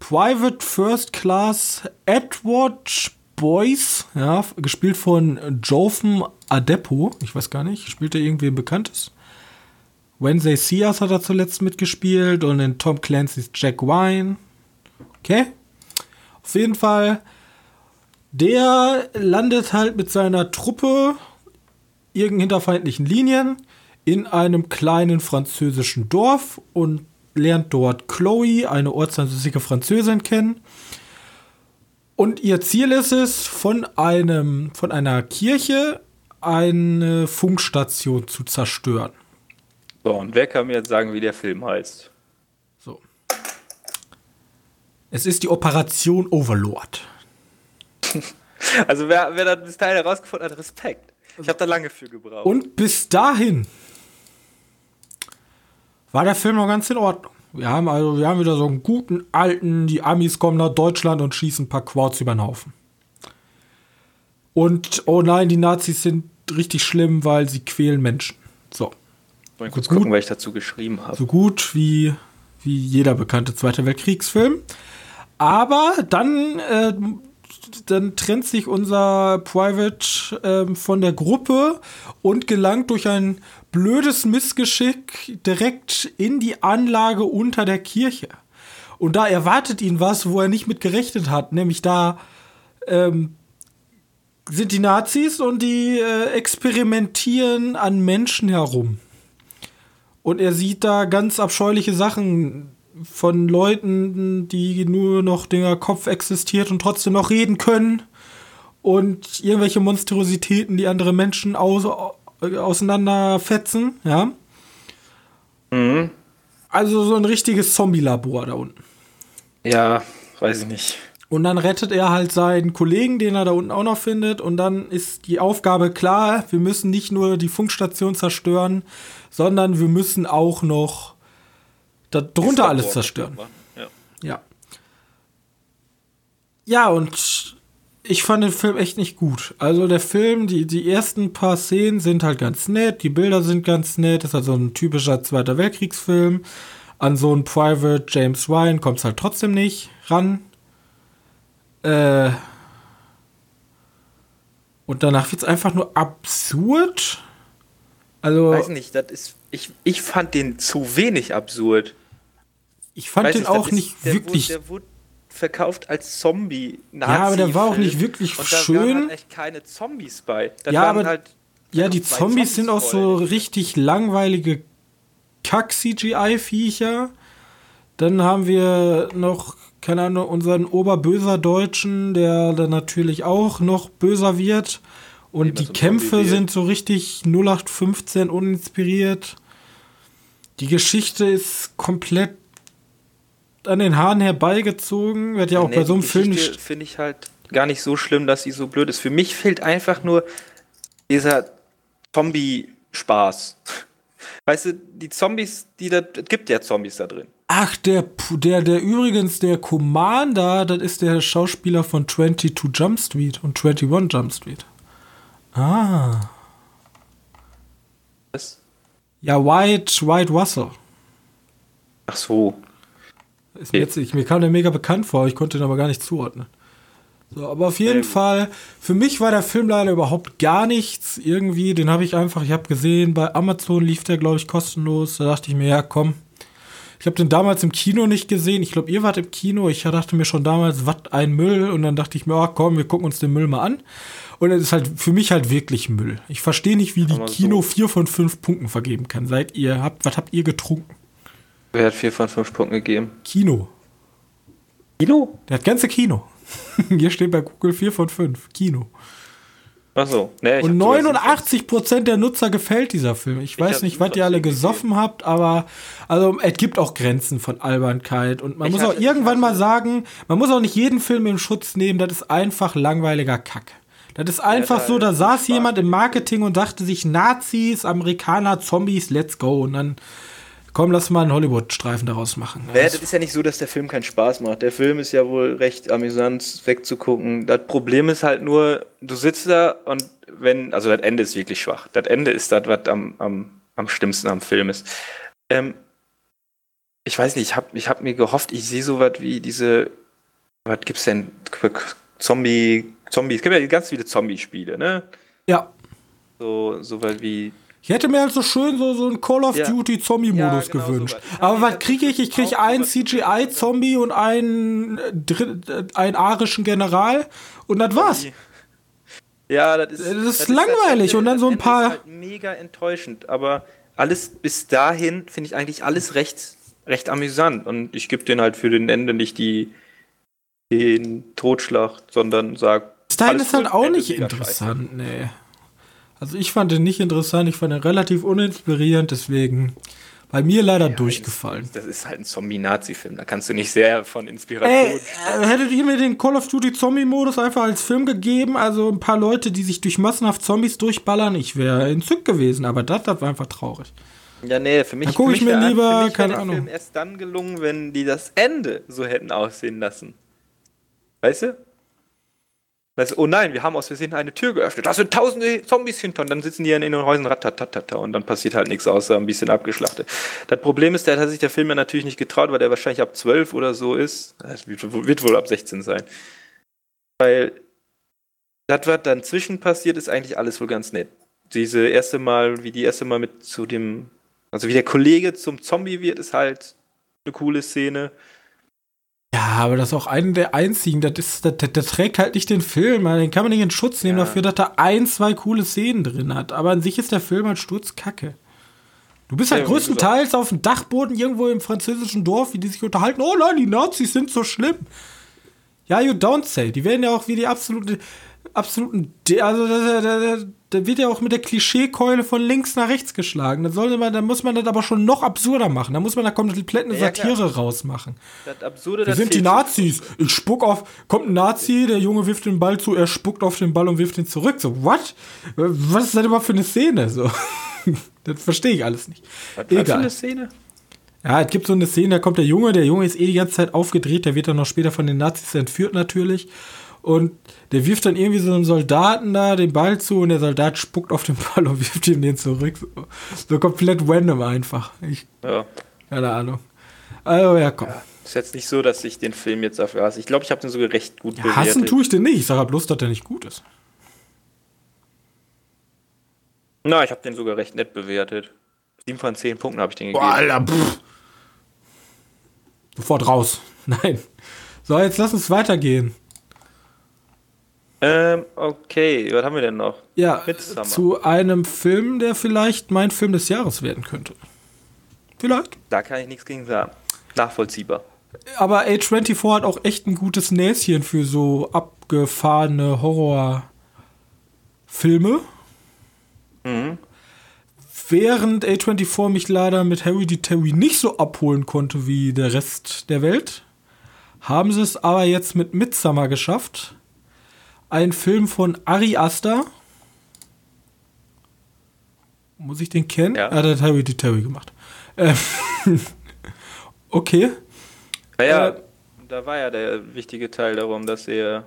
Private First Class Edward Boyce, ja, gespielt von Jotham Adepo, ich weiß gar nicht, spielt er irgendwie Bekanntes? Wednesday Sears hat er zuletzt mitgespielt und in Tom Clancy's Jack Wine. Okay. Auf jeden Fall, der landet halt mit seiner Truppe irgend hinter feindlichen Linien in einem kleinen französischen Dorf und lernt dort Chloe, eine ortsansässige Französin, kennen. Und ihr Ziel ist es, von einem, von einer Kirche eine Funkstation zu zerstören. So, und wer kann mir jetzt sagen, wie der Film heißt? So. Es ist die Operation Overlord. Also, wer, wer das bis dahin herausgefunden hat, Respekt. Ich habe da lange für gebraucht. Und bis dahin war der Film noch ganz in Ordnung. Wir haben also, wir haben wieder so einen guten alten, die Amis kommen nach Deutschland und schießen ein paar Quads über den Haufen. Und oh nein, die Nazis sind richtig schlimm, weil sie quälen Menschen. So. Mal kurz gut. gucken, was ich dazu geschrieben habe. So gut wie, wie jeder bekannte Zweite Weltkriegsfilm. Aber dann, äh, dann trennt sich unser Private ähm, von der Gruppe und gelangt durch ein blödes Missgeschick direkt in die Anlage unter der Kirche. Und da erwartet ihn was, wo er nicht mit gerechnet hat, nämlich da ähm, sind die Nazis und die äh, experimentieren an Menschen herum. Und er sieht da ganz abscheuliche Sachen von Leuten, die nur noch der Kopf existiert und trotzdem noch reden können. Und irgendwelche Monstrositäten, die andere Menschen aus, auseinanderfetzen, ja. Mhm. Also so ein richtiges Zombie-Labor da unten. Ja, weiß ich nicht. Und dann rettet er halt seinen Kollegen, den er da unten auch noch findet. Und dann ist die Aufgabe klar, wir müssen nicht nur die Funkstation zerstören, sondern wir müssen auch noch darunter alles zerstören. Ja. Ja. Ja, und ich fand den Film echt nicht gut. Also der Film, die, die ersten paar Szenen sind halt ganz nett, die Bilder sind ganz nett, das ist halt so ein typischer Zweiter Weltkriegsfilm. An so einen Private James Ryan kommt es halt trotzdem nicht ran. Äh. Und danach wird es einfach nur absurd. Also, Weiß nicht, das ist. Ich, ich fand den zu wenig absurd. Ich fand Weiß den nicht, auch nicht der wirklich. Wurde, der wurde verkauft als zombie Ja, aber der war auch nicht wirklich und da schön. waren halt echt keine Zombies bei. Das Ja, aber- halt Ja, die zwei Zombies sind auch so richtig langweilige Kack-CGI-Viecher. Dann haben wir noch, keine Ahnung, unseren oberböser Deutschen, der dann natürlich auch noch böser wird. Und die Kämpfe sind so richtig 0815 uninspiriert. Die Geschichte ist komplett an den Haaren herbeigezogen. Wird ja auch nee, bei so einem Film nicht. Finde ich halt gar nicht so schlimm, dass sie so blöd ist. Für mich fehlt einfach nur dieser Zombie-Spaß. Weißt du, die Zombies, die da, es gibt ja Zombies da drin. Ach, der, der, der übrigens, der Commander, das ist der Schauspieler von 22 Jump Street und 21 Jump Street. Ah. Was? Ja, White, White Russell. Ach so. Ist mir, jetzt, ich, mir kam der mega bekannt vor, ich konnte ihn aber gar nicht zuordnen. So, aber auf jeden ähm. Fall, für mich war der Film leider überhaupt gar nichts. Irgendwie, den habe ich einfach, ich habe gesehen, bei Amazon lief der, glaube ich, kostenlos. Da dachte ich mir, ja, komm. Ich habe den damals im Kino nicht gesehen. Ich glaube, ihr wart im Kino. Ich dachte mir schon damals, was ein Müll. Und dann dachte ich mir, oh, komm, wir gucken uns den Müll mal an. Und es ist halt für mich halt wirklich Müll. Ich verstehe nicht, wie die Kino so. vier von fünf Punkten vergeben kann. Seid ihr, habt, was habt ihr getrunken? Wer hat vier von fünf Punkten gegeben? Kino. Kino? Der hat ganze Kino. Hier steht bei Google 4 von 5. Kino. Ach so. Nee, und 89 Prozent der Nutzer gefällt dieser Film. Ich, ich weiß nicht, was ihr alle gesoffen gegeben. habt, aber also es gibt auch Grenzen von Albernkeit und man ich muss auch irgendwann mal sagen, man muss auch nicht jeden Film in Schutz nehmen. Das ist einfach langweiliger Kack. Das ist einfach ja, so, da saß jemand im Marketing und dachte sich Nazis, Amerikaner, Zombies, let's go und dann Komm, lass mal einen Hollywood-Streifen daraus machen. Ja, das ist ja nicht so, dass der Film keinen Spaß macht. Der Film ist ja wohl recht amüsant wegzugucken. Das Problem ist halt nur, du sitzt da und wenn, also das Ende ist wirklich schwach. Das Ende ist das, was am, am, am schlimmsten am Film ist. Ähm, ich weiß nicht, ich habe ich hab mir gehofft, ich sehe sowas wie diese, was gibt's denn? Zombie, Zombies, es gibt ja ganz viele Zombie-Spiele, ne? Ja. So, so was wie ich hätte mir halt so schön so, so einen Call of ja. Duty Zombie-Modus ja, genau gewünscht. So Aber was kriege ich? Ich kriege einen CGI-Zombie und einen, äh, einen arischen General und das war's. Ja, das ist, das ist das langweilig ist halt, und dann so ein paar. Das ist halt mega enttäuschend, aber alles bis dahin finde ich eigentlich alles recht, recht amüsant und ich gebe den halt für den Ende nicht die, den Totschlag, sondern sag. Bis dahin ist halt auch nicht interessant, nee. Also ich fand den nicht interessant, ich fand ihn relativ uninspirierend, deswegen bei mir leider ja, durchgefallen. Das ist halt ein Zombie-Nazi-Film, da kannst du nicht sehr von Inspiration. Ey, äh, hättet ihr mir den Call of Duty Zombie-Modus einfach als Film gegeben, also ein paar Leute, die sich durch massenhaft Zombies durchballern, ich wäre entzückt gewesen, aber das, das war einfach traurig. Ja, nee, für mich, da gucke ich mir lieber, für keine Ahnung. Film erst dann gelungen, wenn die das Ende so hätten aussehen lassen. Weißt du? Weißt, oh nein, wir haben aus Versehen eine Tür geöffnet. Da sind tausende Zombies hinter und dann sitzen die in den Häusern ratatatata und dann passiert halt nichts außer ein bisschen abgeschlachtet. Das Problem ist, da hat sich der Film ja natürlich nicht getraut, weil der wahrscheinlich ab 12 oder so ist. Das wird wohl ab 16 sein. Weil das, was dann zwischen passiert, ist eigentlich alles wohl ganz nett. Diese erste Mal, wie die erste Mal mit zu dem, also wie der Kollege zum Zombie wird, ist halt eine coole Szene. Ja, aber das ist auch einer der einzigen. Das, ist, das, das, das trägt halt nicht den Film. Den kann man nicht in Schutz nehmen ja. dafür, dass er ein, zwei coole Szenen drin hat. Aber an sich ist der Film halt sturzkacke. Du bist halt ja, größtenteils auf dem Dachboden irgendwo im französischen Dorf, wie die sich unterhalten. Oh nein, die Nazis sind so schlimm. Ja, you don't say. Die werden ja auch wie die absolute absoluten. Also, da, da, da, wird ja auch mit der Klischeekeule von links nach rechts geschlagen. Da, sollte man, da muss man das aber schon noch absurder machen. Da muss man da komplett eine Satire ja, rausmachen. Das Absurde, Wir sind die Nazis. Ich spuck auf. Kommt ein Nazi, der Junge wirft den Ball zu, er spuckt auf den Ball und wirft ihn zurück. So, what? Was ist das überhaupt für eine Szene? So. das verstehe ich alles nicht. Was Egal. für eine Szene? Ja, es gibt so eine Szene, da kommt der Junge, der Junge ist eh die ganze Zeit aufgedreht, der wird dann noch später von den Nazis entführt natürlich. Und der wirft dann irgendwie so einem Soldaten da den Ball zu und der Soldat spuckt auf den Ball und wirft ihm den zurück. So, so komplett random einfach. Ich, ja. Keine Ahnung. Also, ja, komm. Ja, ist jetzt nicht so, dass ich den Film jetzt dafür hasse. Ich glaube, ich habe den sogar recht gut ja, bewertet. Hassen tue ich den nicht. Ich sage bloß, dass der nicht gut ist. Na, ich habe den sogar recht nett bewertet. 7 von 10 Punkten habe ich den gegeben. Boah, Alter, pff. Sofort raus. Nein. So, jetzt lass uns weitergehen. Ähm, okay, was haben wir denn noch? Ja, Midsummer. zu einem Film, der vielleicht mein Film des Jahres werden könnte. Vielleicht. Da kann ich nichts gegen sagen. nachvollziehbar. Aber A24 hat auch echt ein gutes Näschen für so abgefahrene Horrorfilme. Mhm. Während A24 mich leider mit Harry D. Terry nicht so abholen konnte wie der Rest der Welt, haben sie es aber jetzt mit Midsummer geschafft. Ein Film von Ari Aster. Muss ich den kennen? Ja. Ah, der hat Harry D. Terry gemacht. Ähm okay. Naja, äh, da war ja der wichtige Teil darum, dass er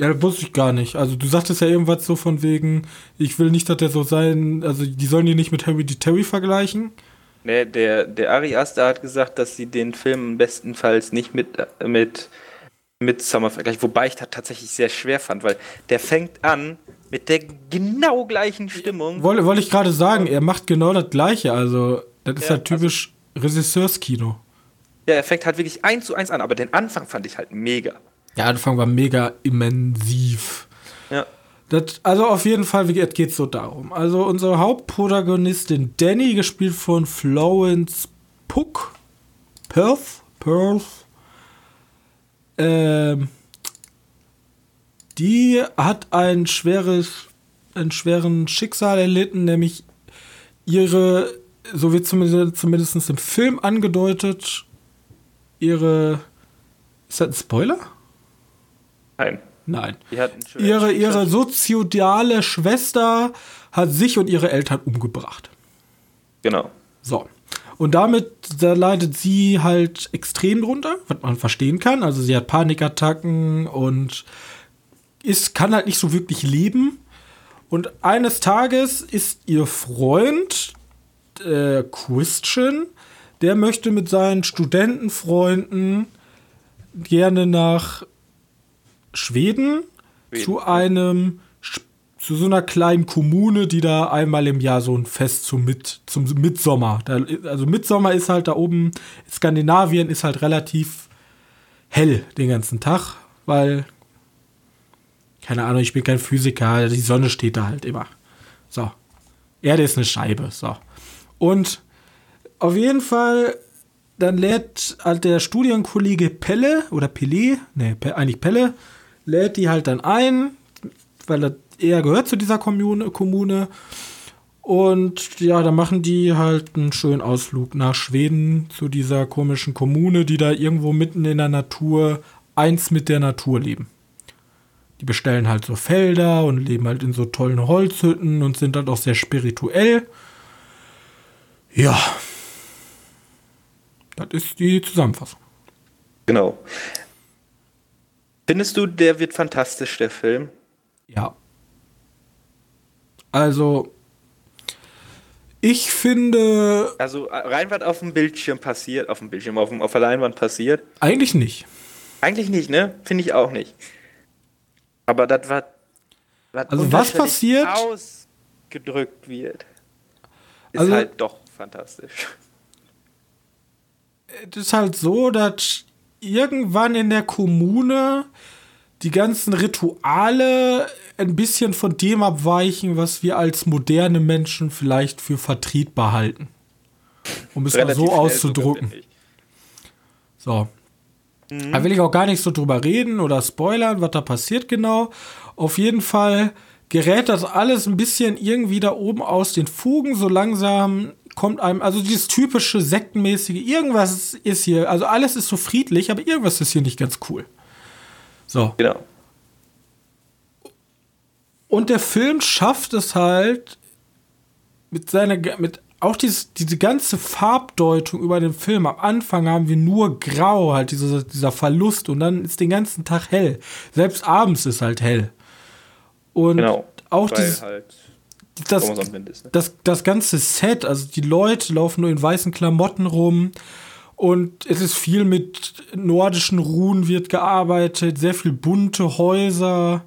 ja, das wusste ich gar nicht. Also du sagtest ja irgendwas so von wegen, ich will nicht, dass der so sein, also die sollen die nicht mit Harry D. Terry vergleichen. Nee, der, der Ari Aster hat gesagt, dass sie den Film bestenfalls nicht mit, mit, mit Summer vergleichen, wobei ich das tatsächlich sehr schwer fand, weil der fängt an mit der genau gleichen Stimmung. Wolle, wollte ich gerade sagen, er macht genau das gleiche, also das ist ja, halt typisch also, Regisseurskino. Ja, er fängt halt wirklich eins zu eins an, aber den Anfang fand ich halt mega. Der Anfang war mega immensiv. Ja. Das, also auf jeden Fall geht es so darum. Also unsere Hauptprotagonistin Danny, gespielt von Florence Puck, Perth, Perth, ähm, die hat ein schweres, einen schweren Schicksal erlitten, nämlich ihre, so wird zumindest, zumindest im Film angedeutet, ihre, ist das ein Spoiler? Nein. Nein. Ihre, ihre soziale Schwester hat sich und ihre Eltern umgebracht. Genau. So. Und damit da leidet sie halt extrem drunter, was man verstehen kann. Also sie hat Panikattacken und ist, kann halt nicht so wirklich leben. Und eines Tages ist ihr Freund, äh, Christian, der möchte mit seinen Studentenfreunden gerne nach Schweden, Schweden, zu einem zu so einer kleinen Kommune, die da einmal im Jahr so ein Fest zum, Mit, zum Mitsommer. Da, also Mitsommer ist halt da oben, Skandinavien ist halt relativ hell den ganzen Tag, weil, keine Ahnung, ich bin kein Physiker, die Sonne steht da halt immer. So. Erde ist eine Scheibe, so. Und auf jeden Fall dann lädt halt der Studienkollege Pelle oder Pelle, ne, eigentlich Pelle, lädt die halt dann ein, weil er, er gehört zu dieser Kommune, Kommune. Und ja, dann machen die halt einen schönen Ausflug nach Schweden zu dieser komischen Kommune, die da irgendwo mitten in der Natur eins mit der Natur leben. Die bestellen halt so Felder und leben halt in so tollen Holzhütten und sind halt auch sehr spirituell. Ja. Das ist die Zusammenfassung. Genau. Findest du, der wird fantastisch, der Film? Ja. Also, ich finde. Also, rein was auf dem Bildschirm passiert, auf dem Bildschirm, auf, dem, auf der Leinwand passiert? Eigentlich nicht. Eigentlich nicht, ne? Finde ich auch nicht. Aber das war. Also, was passiert? ausgedrückt wird, ist also, halt doch fantastisch. Es ist halt so, dass irgendwann in der Kommune die ganzen Rituale ein bisschen von dem abweichen, was wir als moderne Menschen vielleicht für vertretbar halten. Um es mal so auszudrucken. So. Mhm. Da will ich auch gar nicht so drüber reden oder spoilern, was da passiert genau. Auf jeden Fall gerät das alles ein bisschen irgendwie da oben aus den Fugen. So langsam kommt einem, also dieses typische sektenmäßige, irgendwas ist hier, also alles ist so friedlich, aber irgendwas ist hier nicht ganz cool. So. Genau. Und der Film schafft es halt mit seiner, mit auch dieses, diese ganze Farbdeutung über den Film. Am Anfang haben wir nur grau, halt dieser, dieser Verlust und dann ist den ganzen Tag hell. Selbst abends ist halt hell. Und genau, auch dieses, halt das, ne? das, das ganze Set, also die Leute laufen nur in weißen Klamotten rum und es ist viel mit nordischen Ruhen wird gearbeitet, sehr viel bunte Häuser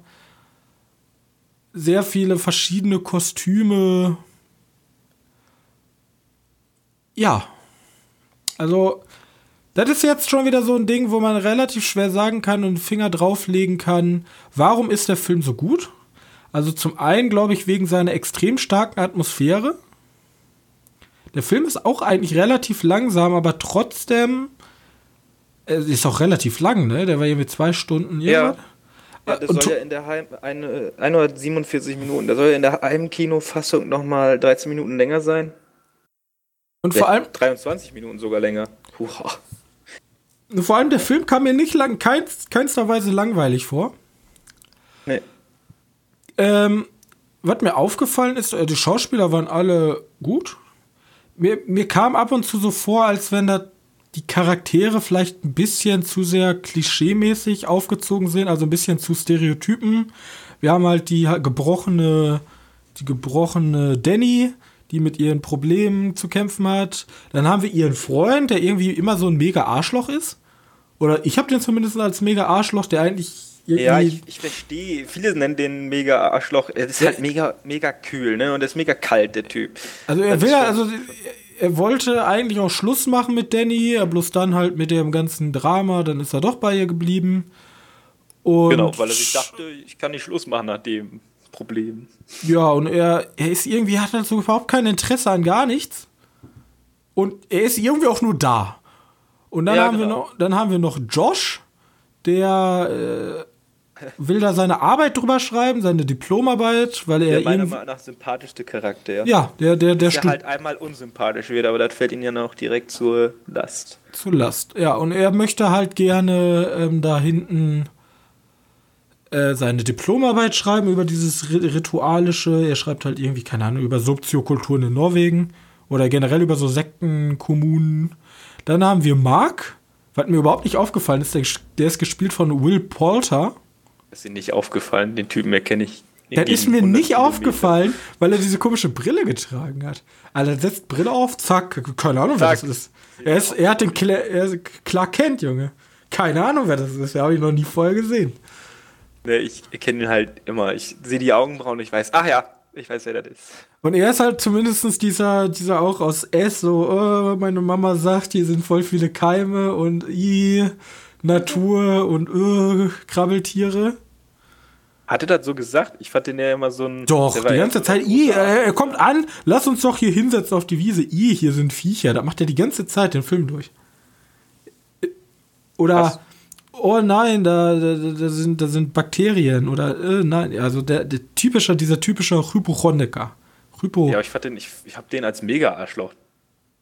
sehr viele verschiedene Kostüme. Ja. Also, das ist jetzt schon wieder so ein Ding, wo man relativ schwer sagen kann und einen Finger drauflegen kann, warum ist der Film so gut? Also zum einen glaube ich wegen seiner extrem starken Atmosphäre. Der Film ist auch eigentlich relativ langsam, aber trotzdem Äh, ist auch relativ lang, ne? Der war hier mit zwei Stunden. Ja. Ja, das soll ja in der Heim eine, 147 Minuten. Der soll ja in der Heimkinofassung nochmal 13 Minuten länger sein. Und vor allem 23 Minuten sogar länger. Uha. Vor allem der Film kam mir nicht lang, keins, keinster Weise langweilig vor. Nee. Ähm, was mir aufgefallen ist, äh, die Schauspieler waren alle gut. Mir, mir kam ab und zu so vor, als wenn da die Charaktere vielleicht ein bisschen zu sehr klischeemäßig aufgezogen sind, also ein bisschen zu Stereotypen. Wir haben halt die gebrochene, die gebrochene Danny, die mit ihren Problemen zu kämpfen hat. Dann haben wir ihren Freund, der irgendwie immer so ein mega Arschloch ist. Oder ich habe den zumindest als mega Arschloch, der eigentlich ja, ich, ich verstehe. Viele nennen den mega Arschloch. Er ist halt mega, mega kühl, ne? Und er ist mega kalt, der Typ. Also er will, also er wollte eigentlich auch Schluss machen mit Danny, bloß dann halt mit dem ganzen Drama, dann ist er doch bei ihr geblieben. Und genau, weil er sich dachte, ich kann nicht Schluss machen nach dem Problem. Ja, und er, er ist irgendwie, hat halt so überhaupt kein Interesse an gar nichts. Und er ist irgendwie auch nur da. Und dann, ja, haben, genau. wir noch, dann haben wir noch Josh, der äh, will da seine Arbeit drüber schreiben, seine Diplomarbeit, weil er. Der meiner Meinung nach sympathischste Charakter. Ja, der, der, der, der halt einmal unsympathisch wird, aber das fällt ihm ja noch direkt zur Last. Zur Last, ja. Und er möchte halt gerne ähm, da hinten äh, seine Diplomarbeit schreiben über dieses Ritualische. Er schreibt halt irgendwie, keine Ahnung, über Soziokulturen in Norwegen oder generell über so Sektenkommunen. Dann haben wir Mark, was mir überhaupt nicht aufgefallen ist, der, der ist gespielt von Will Poulter ist Ihnen nicht aufgefallen? Den Typen erkenne ich. Das ist mir nicht aufgefallen, weil er diese komische Brille getragen hat. Also er setzt Brille auf, zack, keine Ahnung, zack. wer das ist. Er, ist, er hat den Cla er Clark Kent, Junge. Keine Ahnung, wer das ist. Den habe ich noch nie vorher gesehen. Nee, ich kenne ihn halt immer. Ich sehe die Augenbrauen und ich weiß, ach ja, ich weiß, wer das ist. Und er ist halt zumindest dieser, dieser auch aus S, so, oh, meine Mama sagt, hier sind voll viele Keime und i, Natur und uh, Krabbeltiere. Hat er das so gesagt? Ich fand den ja immer so ein. Doch, die ganze Zeit. I, er, er kommt an, lass uns doch hier hinsetzen auf die Wiese. I, hier sind Viecher. Da macht er die ganze Zeit den Film durch. Oder, Was? oh nein, da, da, da, sind, da sind Bakterien. Oder, äh, nein, also der, der typische, dieser typische Hypochondriker. Hypo. Ja, ich fand den, ich, ich hab den als Mega-Arschloch.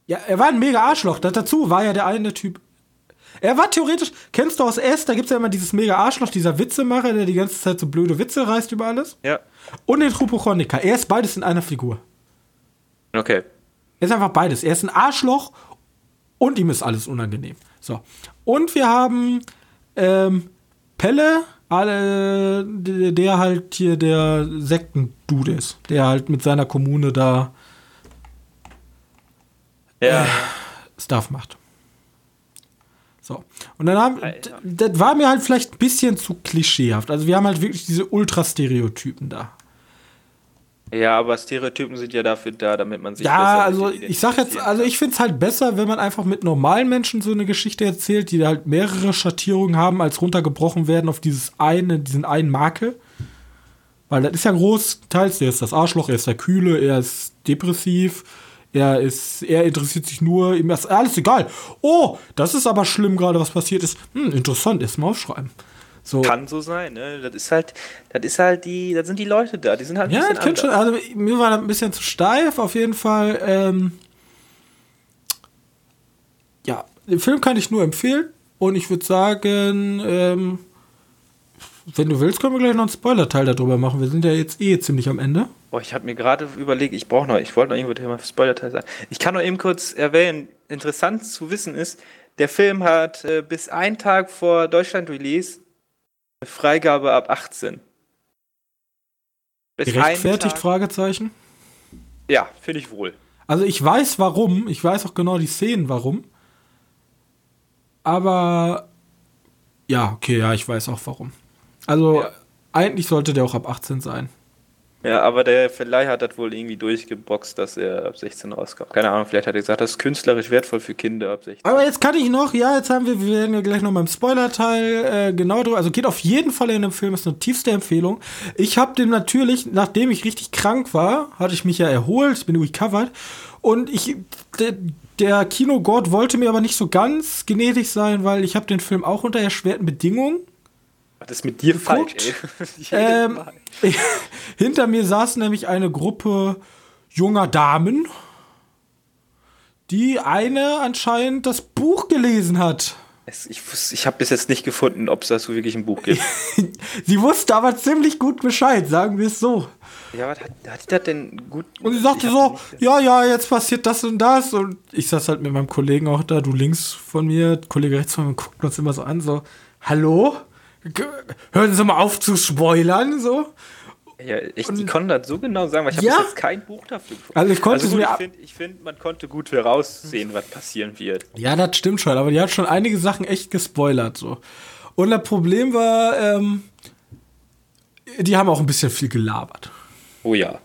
Ja, er war ein Mega-Arschloch. Dazu war ja der eine Typ er war theoretisch, kennst du aus S, da gibt es ja immer dieses mega Arschloch, dieser Witzemacher, der die ganze Zeit so blöde Witze reißt über alles. Ja. Und den Trupochoniker. Er ist beides in einer Figur. Okay. Er ist einfach beides. Er ist ein Arschloch und ihm ist alles unangenehm. So. Und wir haben ähm, Pelle, alle, der halt hier der Sektendude ist. Der halt mit seiner Kommune da ja. äh, Stuff macht. Und dann haben, das war mir halt vielleicht ein bisschen zu klischeehaft. Also wir haben halt wirklich diese Ultra-Stereotypen da. Ja, aber Stereotypen sind ja dafür da, damit man sich. Ja, also ich sag jetzt, also ich finde es halt besser, wenn man einfach mit normalen Menschen so eine Geschichte erzählt, die halt mehrere Schattierungen haben, als runtergebrochen werden auf dieses eine, diesen einen Marke. Weil das ist ja großteils, er ist das Arschloch, er ist der Kühle, er ist depressiv, er ist, er interessiert sich nur, ihm ist alles egal. Oh, das ist aber schlimm gerade, was passiert ist. Hm, interessant, erstmal aufschreiben. So. Kann so sein, ne? Das ist halt, das ist halt die, da sind die Leute da, die sind halt ein ja, bisschen schon, also mir war das ein bisschen zu steif, auf jeden Fall. Ähm, ja, den Film kann ich nur empfehlen und ich würde sagen, ähm, wenn du willst, können wir gleich noch einen Spoiler-Teil darüber machen. Wir sind ja jetzt eh ziemlich am Ende. Boah, ich habe mir gerade überlegt, ich brauche noch, ich wollte noch irgendwo Thema Spoiler-Teil sagen. Ich kann noch eben kurz erwähnen, interessant zu wissen ist, der Film hat äh, bis einen Tag vor Deutschland-Release eine Freigabe ab 18. Bis Gerechtfertigt, Fragezeichen? Ja, finde ich wohl. Also ich weiß warum, ich weiß auch genau die Szenen warum. Aber ja, okay, ja, ich weiß auch warum. Also ja. eigentlich sollte der auch ab 18 sein. Ja, aber der Verleih hat das wohl irgendwie durchgeboxt, dass er ab 16 rauskam. Keine Ahnung, vielleicht hat er gesagt, das ist künstlerisch wertvoll für Kinder ab 16. Aber jetzt kann ich noch, ja, jetzt haben wir, wir werden ja gleich noch beim Spoiler-Teil äh, genau drüber. Also geht auf jeden Fall in den Film, ist eine tiefste Empfehlung. Ich habe den natürlich, nachdem ich richtig krank war, hatte ich mich ja erholt, bin recovered. Und ich, der Kinogott wollte mir aber nicht so ganz gnädig sein, weil ich habe den Film auch unter erschwerten Bedingungen. Was ist mit dir geguckt. falsch? Ähm, hinter mir saß nämlich eine Gruppe junger Damen, die eine anscheinend das Buch gelesen hat. Es- Ich, ich habe bis jetzt nicht gefunden, ob es dazu wirklich ein Buch gibt. Sie wusste aber ziemlich gut Bescheid, sagen wir es so. ja, was hat, hat die das denn gut? Und sie sagte so, ja, ja, jetzt passiert das und das. Und ich saß halt mit meinem Kollegen auch da, du links von mir, Kollege rechts von mir, guckt uns immer so an, so, hallo? Hören Sie mal auf zu spoilern, so. Ja, ich die konnten das so genau sagen, weil ich habe Ja. bis jetzt kein Buch dafür gefunden. Also ich konnte gut, mir ich finde, find, man konnte gut voraussehen, was passieren wird. Ja, das stimmt schon, aber die hat schon einige Sachen echt gespoilert, so. Und das Problem war, ähm, die haben auch ein bisschen viel gelabert. Oh ja.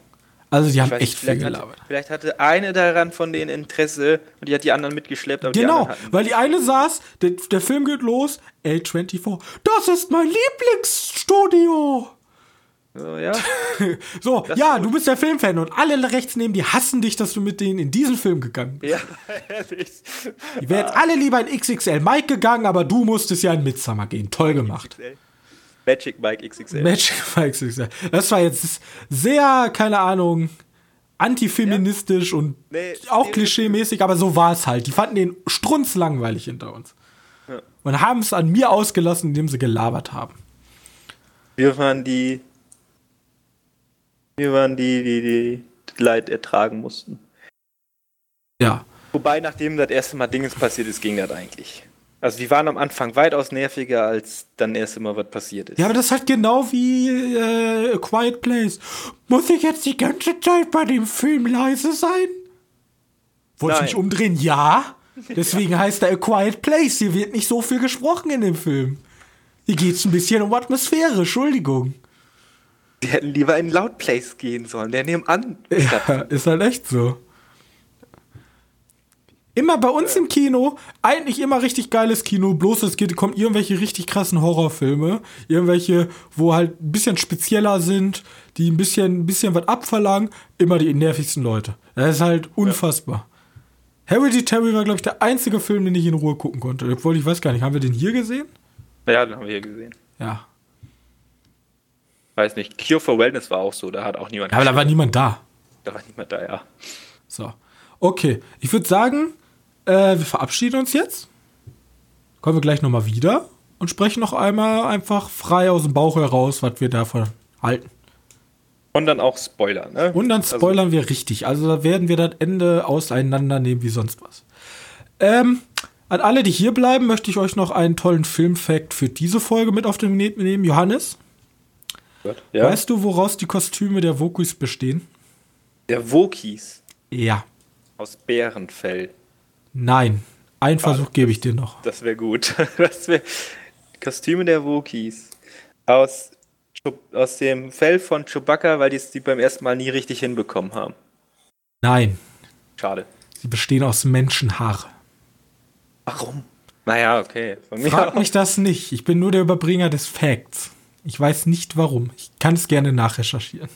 Also die haben weiß echt viel vielleicht, hatte, gelabert. vielleicht hatte eine daran von denen Interesse und die hat die anderen mitgeschleppt. Aber die Genau, anderen weil die eine saß, der, der Film geht los, A24, das ist mein Lieblingsstudio. so, ja. So, Das ja, du bist der Filmfan und alle rechts neben dir hassen dich, dass du mit denen in diesen Film gegangen bist. ja, ehrlich. Die wären alle lieber in XXL Mike gegangen, aber du musstest ja in Midsummer gehen. Toll gemacht. Magic Mike XXL. Magic Mike XXL. Das war jetzt sehr, keine Ahnung, antifeministisch und Nee, auch klischeemäßig, aber so war es halt. Die fanden den strunzlangweilig hinter uns. Ja. Und haben es an mir ausgelassen, indem sie gelabert haben. Wir waren die. Wir waren die, die, die Leid ertragen mussten. Ja. Wobei, nachdem das erste Mal Dinges passiert ist, ging das eigentlich. Also, die waren am Anfang weitaus nerviger, als dann erst immer was passiert ist. Ja, aber das ist halt genau wie äh, A Quiet Place. Muss ich jetzt die ganze Zeit bei dem Film leise sein? Wollte ich mich umdrehen? Ja. Deswegen heißt er A Quiet Place. Hier wird nicht so viel gesprochen in dem Film. Hier geht es ein bisschen um Atmosphäre, Entschuldigung. Die hätten lieber in Loud Place gehen sollen, der nebenan. Ja, ist halt echt so. Immer bei uns im Kino, eigentlich immer richtig geiles Kino, bloß es geht, kommen irgendwelche richtig krassen Horrorfilme, irgendwelche, wo halt ein bisschen spezieller sind, die ein bisschen, ein bisschen was abverlangen, immer die nervigsten Leute. Das ist halt unfassbar. Hereditary war, glaube ich, der einzige Film, den ich in Ruhe gucken konnte. Obwohl, ich weiß gar nicht, haben wir den hier gesehen? Ja, den haben wir hier gesehen. Ja. Weiß nicht. Cure for Wellness war auch so, da hat auch niemand. Aber da war niemand da. da war niemand da, ja. So. Okay, ich würde sagen, äh, wir verabschieden uns jetzt. Kommen wir gleich nochmal wieder und sprechen noch einmal einfach frei aus dem Bauch heraus, was wir davon halten. Und dann auch Spoiler, ne? Und dann spoilern wir richtig. Also da werden wir das Ende auseinandernehmen wie sonst was. Ähm, an alle, die hier bleiben, möchte ich euch noch einen tollen Filmfact für diese Folge mit auf den Weg nehmen. Johannes, Also, ja. weißt du, woraus die Kostüme der Vokuis bestehen? Der Wokis Ja. aus Bärenfell. Nein. Einen Versuch gebe ich dir noch. Das wäre gut. Das wär Kostüme der Wokis. Aus, aus dem Fell von Chewbacca, weil die es die beim ersten Mal nie richtig hinbekommen haben. Nein. Schade. Sie bestehen aus Menschenhaare. Warum? Naja, okay. Von mir Frag aus. mich das nicht. Ich bin nur der Überbringer des Facts. Ich weiß nicht warum. Ich kann es gerne nachrecherchieren.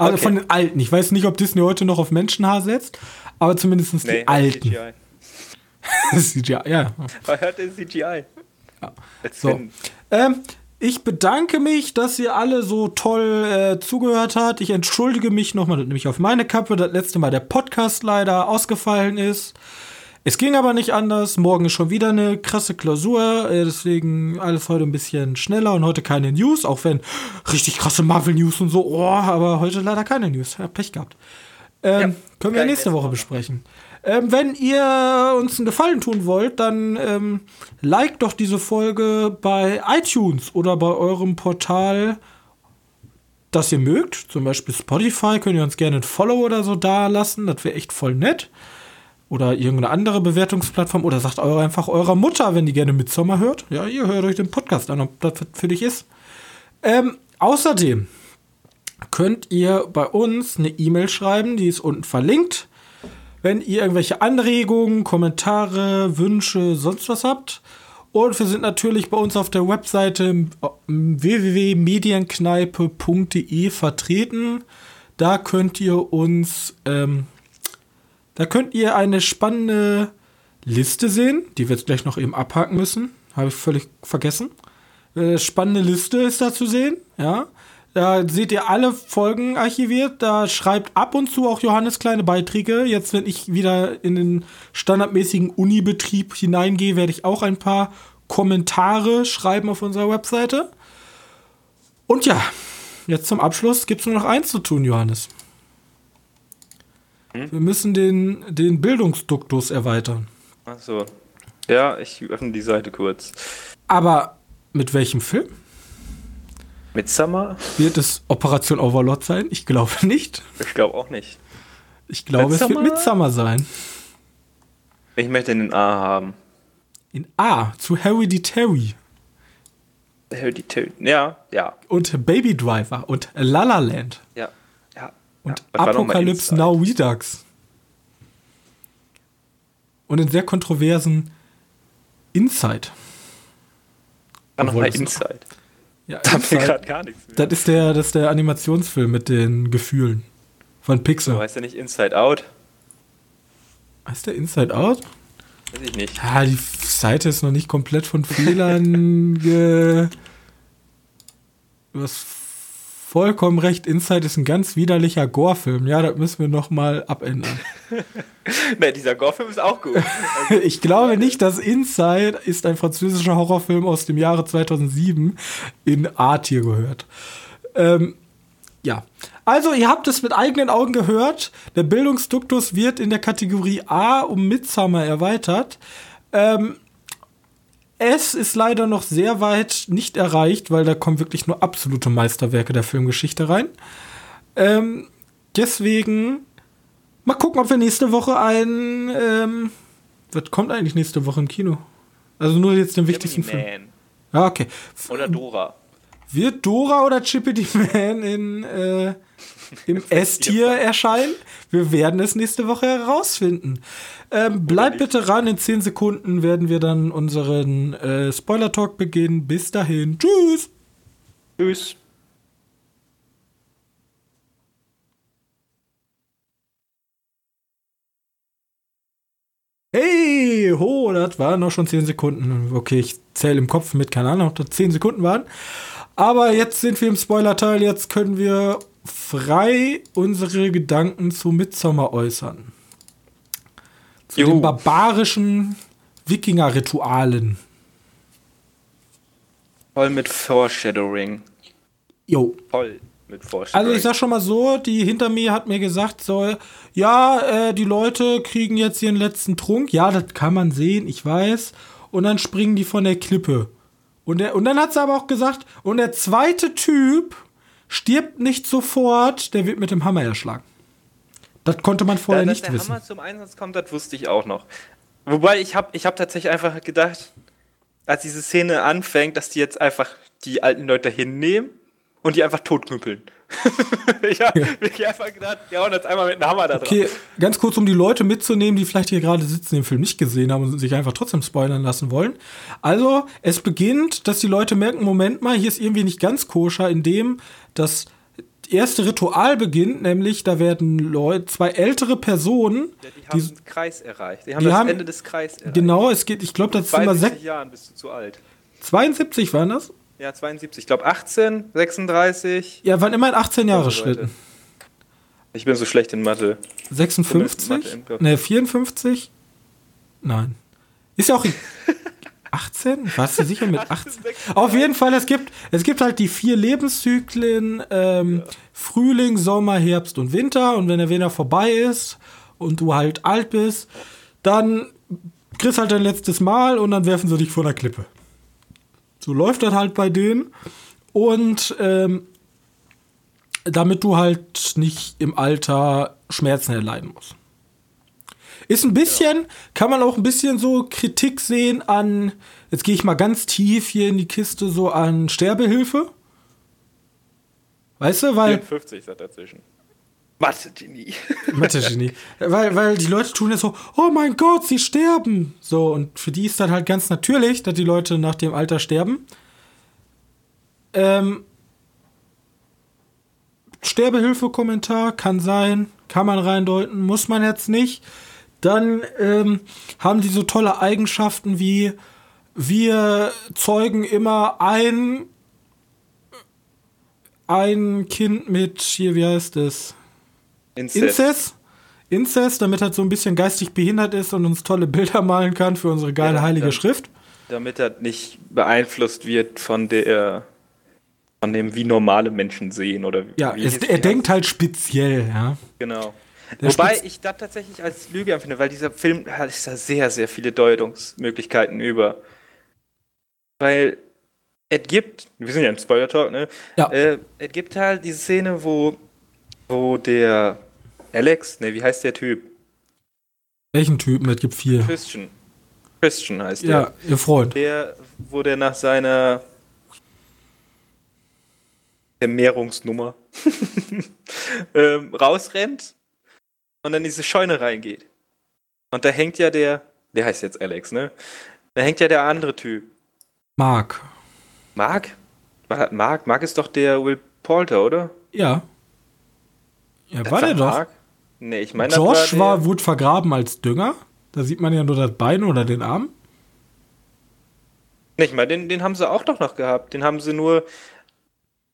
Also Okay. von den alten. Ich weiß nicht, ob Disney heute noch auf Menschenhaar setzt, aber zumindest Nee, die alten. CGI. CGI, ja. Man hört den CGI. Let's So. Ähm, ich bedanke mich, dass ihr alle so toll äh, zugehört habt. Ich entschuldige mich nochmal, nämlich auf meine Kappe, das letzte Mal der Podcast leider ausgefallen ist. Es ging aber nicht anders. Morgen ist schon wieder eine krasse Klausur. Äh, deswegen alles heute ein bisschen schneller und heute keine News. Auch wenn richtig krasse Marvel-News und so. Oh, aber heute leider keine News. Ja, Pech gehabt. Ähm, Ja, können wir nächste Woche. besprechen. Ähm, wenn ihr uns einen Gefallen tun wollt, dann ähm, liked doch diese Folge bei iTunes oder bei eurem Portal, das ihr mögt. Zum Beispiel Spotify, könnt ihr uns gerne ein Follow oder so da lassen. Das wäre echt voll nett. Oder irgendeine andere Bewertungsplattform. Oder sagt eure einfach eurer Mutter, wenn die gerne Midsommar hört. Ja, ihr hört euch den Podcast an, ob das für dich ist. Ähm, außerdem könnt ihr bei uns eine E-Mail schreiben, die ist unten verlinkt. Wenn ihr irgendwelche Anregungen, Kommentare, Wünsche, sonst was habt. Und wir sind natürlich bei uns auf der Webseite www.medienkneipe.de vertreten. Da könnt ihr uns, ähm, Da könnt ihr eine spannende Liste sehen, die wir jetzt gleich noch eben abhaken müssen. Habe ich völlig vergessen. Äh, spannende Liste ist da zu sehen, ja. Da seht ihr alle Folgen archiviert. Da schreibt ab und zu auch Johannes kleine Beiträge. Jetzt, wenn ich wieder in den standardmäßigen Unibetrieb hineingehe, werde ich auch ein paar Kommentare schreiben auf unserer Webseite. Und ja, jetzt zum Abschluss gibt es nur noch eins zu tun, Johannes. Hm? Wir müssen den, den Bildungsduktus erweitern. Achso. Ja, ich öffne die Seite kurz. Aber mit welchem Film? Midsummer? Wird es Operation Overlord sein? Ich glaube nicht. Ich glaube auch nicht. Ich glaube, Midsummer? es wird Midsummer sein. Ich möchte den A haben. In A, zu Hereditary. Hereditary, ja, ja. Und Baby Driver und La La Land. Ja. Und ja. Apocalypse Now Redux. Und den sehr kontroversen Inside. War nochmal Inside. Ja, da wir gerade gar nichts mehr. Das ist, der, das ist der Animationsfilm mit den Gefühlen von Pixar. So heißt der nicht Inside Out? Heißt der Inside Out? Weiß ich nicht. Ja, die Seite ist noch nicht komplett von Fehlern ge. Du hast vollkommen recht. Inside ist ein ganz widerlicher Gore-Film. Ja, das müssen wir noch mal abändern. ne, dieser Gore-Film ist auch gut. ich glaube nicht, dass Inside ist ein französischer Horrorfilm aus dem Jahre 2007 in A-Tier gehört. Ähm, ja. Also, ihr habt es mit eigenen Augen gehört. Der Bildungsduktus wird in der Kategorie A um Midsummer erweitert. Ähm, es ist leider noch sehr weit nicht erreicht, weil da kommen wirklich nur absolute Meisterwerke der Filmgeschichte rein. Ähm, deswegen mal gucken, ob wir nächste Woche ein. Ähm, was kommt eigentlich nächste Woche im Kino? Also nur jetzt den wichtigsten Film. Ja, okay. Oder Dora. Wird Dora oder Chippity Man in, äh, im S-Tier erscheinen? Wir werden es nächste Woche herausfinden. Ähm, bleibt bitte ran, in 10 Sekunden werden wir dann unseren äh, Spoiler-Talk beginnen. Bis dahin. Tschüss. Tschüss. Hey, ho, das waren noch schon 10 Sekunden. Okay, ich zähle im Kopf mit, keine Ahnung, ob das 10 Sekunden waren. Aber jetzt sind wir im Spoiler-Teil. Jetzt können wir frei unsere Gedanken zu Midsommar äußern. Zu Juhu. den barbarischen Wikinger-Ritualen. Voll mit Foreshadowing. Jo. Voll mit Foreshadowing. Also ich sag schon mal so, die hinter mir hat mir gesagt, so, ja, äh, die Leute kriegen jetzt ihren letzten Trunk. Ja, das kann man sehen, ich weiß. Und dann springen die von der Klippe. Und, der, und dann hat sie aber auch gesagt, und der zweite Typ stirbt nicht sofort, der wird mit dem Hammer erschlagen. Das konnte man vorher da, nicht wissen. Dass der Hammer zum Einsatz kommt, das wusste ich auch noch. Wobei ich habe ich hab tatsächlich einfach gedacht, als diese Szene anfängt, dass die jetzt einfach die alten Leute hinnehmen und die einfach totknüppeln. ich habe wirklich einfach gedacht, ja, und jetzt einmal mit einem Hammer da drauf. Okay, ganz kurz, um die Leute mitzunehmen, die vielleicht hier gerade sitzen, den Film nicht gesehen haben und sich einfach trotzdem spoilern lassen wollen. Also, es beginnt, dass die Leute merken, Moment mal, hier ist irgendwie nicht ganz koscher, indem das erste Ritual beginnt, nämlich da werden Leute, zwei ältere Personen. Ja, die haben die, den Kreis erreicht. Die haben die das haben, Ende des Kreises erreicht. Genau, es geht, ich glaube, das ist immer sechs. Jahren bist du zu alt. 72 waren das? Ja, 72. Ich glaube 18, 36. Ja, waren immer in 18 Jahre Schritten. Ich bin so schlecht in Mathe. 56? Ne, 54? Nein. Ist ja auch 18? Warst du sicher mit 18? Auf jeden Fall, es gibt, es gibt halt die vier Lebenszyklen: ähm, ja. Frühling, Sommer, Herbst und Winter. Und wenn der Winter vorbei ist und du halt alt bist, dann kriegst halt dein letztes Mal und dann werfen sie dich vor der Klippe. So läuft das halt bei denen. Und ähm, damit du halt nicht im Alter Schmerzen erleiden musst. Ist ein bisschen, kann man auch ein bisschen so Kritik sehen an, jetzt gehe ich mal ganz tief hier in die Kiste, so an Sterbehilfe. Weißt du, weil. 54 ist dazwischen. Mathe-Genie. Mathe-Genie. weil, weil die Leute tun jetzt so, oh mein Gott, sie sterben. So, und für die ist das halt ganz natürlich, dass die Leute nach dem Alter sterben. Ähm, Sterbehilfe-Kommentar kann sein, kann man reindeuten, muss man jetzt nicht. Dann ähm, haben die so tolle Eigenschaften wie wir zeugen immer ein ein Kind mit hier wie heißt es Inzest Inzest, damit er so ein bisschen geistig behindert ist und uns tolle Bilder malen kann für unsere geile Ja, heilige dann- Schrift. Damit er nicht beeinflusst wird von der von dem, wie normale Menschen sehen oder Ja, es, es- er denkt halt speziell, ja. Genau. Der Wobei Spitz- ich das tatsächlich als Lüge empfinde, weil dieser Film hat da sehr, sehr viele Deutungsmöglichkeiten über. Weil es gibt, wir sind ja im Spoiler-Talk, ne? Ja. Äh, es gibt halt diese Szene, wo, wo der Alex, ne, wie heißt der Typ? Welchen Typen? Es gibt vier. Christian. Christian heißt der. Ja, ihr Freund. Der, wo der nach seiner Vermehrungsnummer ähm, rausrennt und dann in diese Scheune reingeht. Und da hängt ja der, der heißt jetzt Alex, ne? Da hängt ja der andere Typ. Mark. Mark? Mark? Mark ist doch der Will Poulter, oder? Ja. Ja, Das war der doch. Nee, ich meine, Josh war, der- wurde vergraben als Dünger. Da sieht man ja nur das Bein oder den Arm. Ich meine, den, den haben sie auch doch noch gehabt. Den haben sie nur.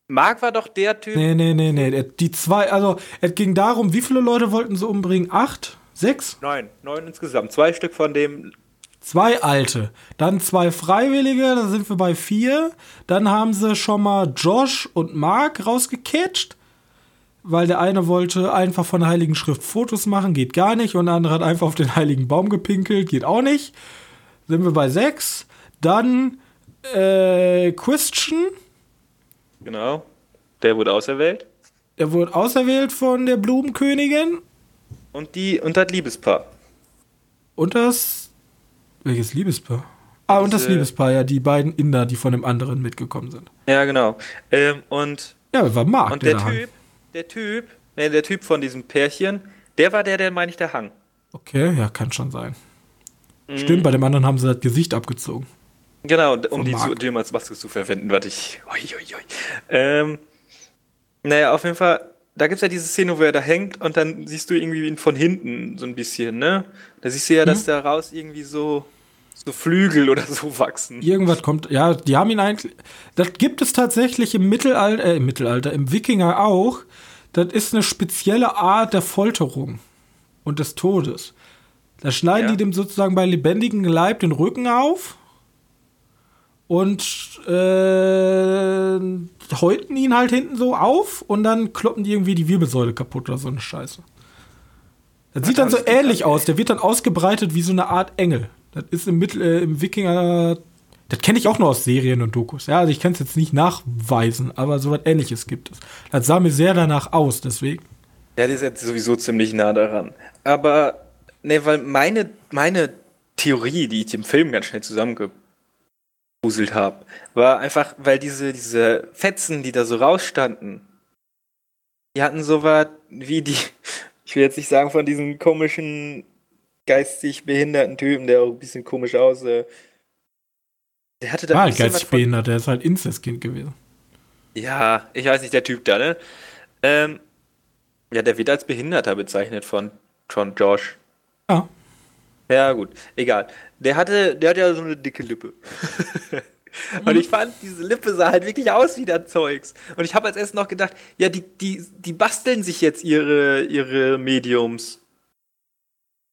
Mark war doch der Typ. Nee, nee, nee, nee. Die zwei, also es ging darum, wie viele Leute wollten sie umbringen? Acht? Sechs? Neun. Neun insgesamt. Zwei Stück von dem Zwei alte. Dann zwei Freiwillige, da sind wir bei vier. Dann haben sie schon mal Josh und Mark rausgecatcht. Weil der eine wollte einfach von der Heiligen Schrift Fotos machen, geht gar nicht. Und der andere hat einfach auf den Heiligen Baum gepinkelt, geht auch nicht. Sind wir bei sechs. Dann äh, Christian, Genau. Der wurde auserwählt. der wurde auserwählt von der Blumenkönigin. Und die und das Liebespaar. Und das. Welches Liebespaar? Ah, und das Liebespaar, ja, die beiden Inder, die von dem anderen mitgekommen sind. Ja, genau. Ähm, und Ja, war Mark, und der hang. Typ, der Typ, nee, der Typ von diesem Pärchen, der war der, der meine ich, der hang. Okay, ja, kann schon sein. Mhm. Stimmt, bei dem anderen haben sie das Gesicht abgezogen. Genau, um die zu, dem als Maske zu verwenden, warte ich. Ui, ui, ui. Ähm, naja, auf jeden Fall, da gibt es ja diese Szene, wo er da hängt und dann siehst du irgendwie ihn von hinten so ein bisschen, ne? Da siehst du ja, dass da raus irgendwie so, so Flügel oder so wachsen. Irgendwas kommt, ja, die haben ihn eigentlich. Das gibt es tatsächlich im Mittelalter, äh, im Mittelalter, im Wikinger auch. Das ist eine spezielle Art der Folterung und des Todes. Da schneiden Ja. die dem sozusagen bei lebendigem Leib den Rücken auf und äh, häuten ihn halt hinten so auf und dann kloppen die irgendwie die Wirbelsäule kaputt oder so eine Scheiße. Das sieht dann so ähnlich aus. Der wird dann ausgebreitet wie so eine Art Engel. Das ist im, Mittel, äh, im Wikinger. Das kenne ich auch nur aus Serien und Dokus. Ja, also ich kann es jetzt nicht nachweisen, aber so was ähnliches gibt es. Das sah mir sehr danach aus, deswegen. Ja, der ist jetzt sowieso ziemlich nah daran. Aber, ne, weil meine, meine Theorie, die ich im Film ganz schnell zusammengepuzzelt habe, war einfach, weil diese, diese Fetzen, die da so rausstanden, die hatten so was wie die, ich will jetzt nicht sagen von diesen komischen, geistig behinderten Typen, der auch ein bisschen komisch aussah. Der hatte da War ein bisschen was geistig behindert, der ist halt Inzestkind gewesen. ja, ich weiß nicht, der Typ da, ne? Ähm, ja, der wird als Behinderter bezeichnet von, von Josh. Ja. Ja, gut, egal. Der hatte, der hat ja so eine dicke Lippe. Und ich fand, diese Lippe sah halt wirklich aus wie das Zeugs. Und ich habe als erstes noch gedacht, ja, die, die, die basteln sich jetzt ihre, ihre Mediums.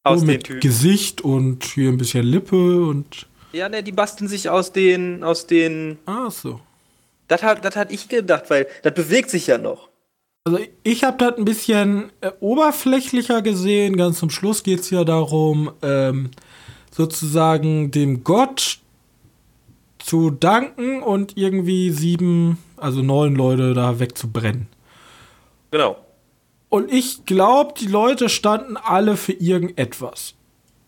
Aus den mit. Gesicht und hier ein bisschen Lippe und. Ja, ne, die basteln sich aus den, aus den. Ach so. Das hat, das hat ich gedacht, weil das bewegt sich ja noch. Also ich habe das ein bisschen äh, oberflächlicher gesehen. Ganz zum Schluss geht es ja darum, ähm, sozusagen dem Gott zu danken und irgendwie sieben, also neun Leute da wegzubrennen. Genau. Und ich glaube, die Leute standen alle für irgendetwas.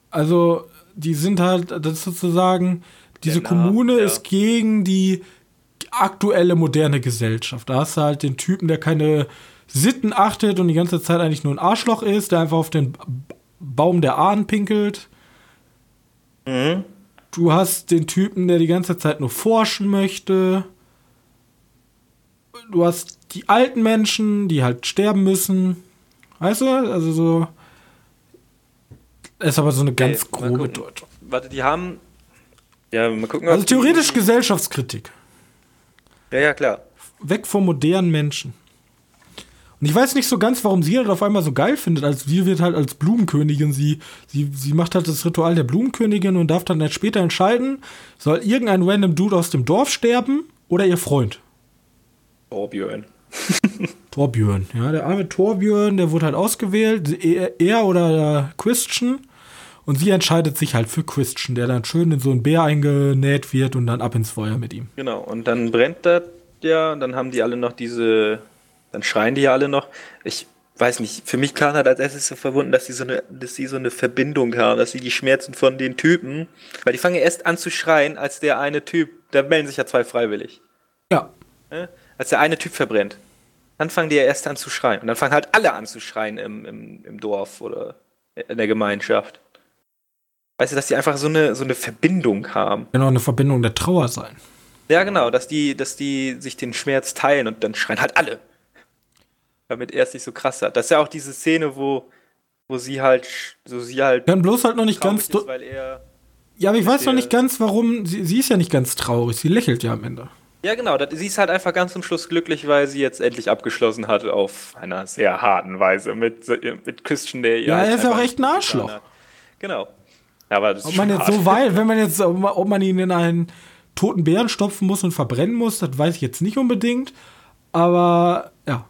Also die sind halt, das ist sozusagen, diese Name, Kommune ja. ist gegen die aktuelle moderne Gesellschaft. Da hast du halt den Typen, der keine Sitten achtet und die ganze Zeit eigentlich nur ein Arschloch ist, der einfach auf den Baum der Ahnen pinkelt. Mhm. Du hast den Typen, der die ganze Zeit nur forschen möchte. Du hast die alten Menschen, die halt sterben müssen. Weißt du? Also so. Ist aber so eine ganz Okay, grobe. Deutung. Warte, die haben. Ja, mal gucken. Also theoretisch Gesellschaftskritik. Ja, ja, klar. Weg vom modernen Menschen. Und ich weiß nicht so ganz, warum sie das auf einmal so geil findet. Als sie wird halt als Blumenkönigin, sie, sie, sie macht halt das Ritual der Blumenkönigin und darf dann halt später entscheiden, soll irgendein random Dude aus dem Dorf sterben oder ihr Freund. Torbjörn. Torbjörn, ja, der arme Torbjörn, der wurde halt ausgewählt, er, er oder Christian. Und sie entscheidet sich halt für Christian, der dann schön in so einen Bär eingenäht wird und dann ab ins Feuer mit ihm. Genau, und dann brennt das ja, und dann haben die alle noch diese. Dann schreien die ja alle noch. Ich weiß nicht, für mich klar hat als erstes so verwunden, dass sie so eine, dass sie so eine Verbindung haben, dass sie die Schmerzen von den Typen, weil die fangen ja erst an zu schreien, als der eine Typ, da melden sich ja zwei freiwillig, Ja, ne? Als der eine Typ verbrennt. Dann fangen die ja erst an zu schreien. Und dann fangen halt alle an zu schreien im, im, im Dorf oder in der Gemeinschaft. Weißt du, dass die einfach so eine, so eine Verbindung haben. auch eine Verbindung der Trauer sein. Ja, genau, dass die, dass die sich den Schmerz teilen und dann schreien halt alle. Damit er es nicht so krass hat. Das ist ja auch diese Szene, wo, wo sie halt, so sie halt Kann bloß halt noch nicht ganz. ist, weil er. Ja, aber ich weiß noch nicht ganz, warum. Sie, sie ist ja nicht ganz traurig. Sie lächelt ja am Ende. Ja, genau, das, sie ist halt einfach ganz zum Schluss glücklich, weil sie jetzt endlich abgeschlossen hat auf einer sehr harten Weise mit, mit Christian, der ihr Ja, halt er ist auch echt ein Arschloch. Genau. Aber das Ob man jetzt so weit, wenn man jetzt, ob man, ob man ihn in einen toten Bären stopfen muss und verbrennen muss, das weiß ich jetzt nicht unbedingt. Aber ja.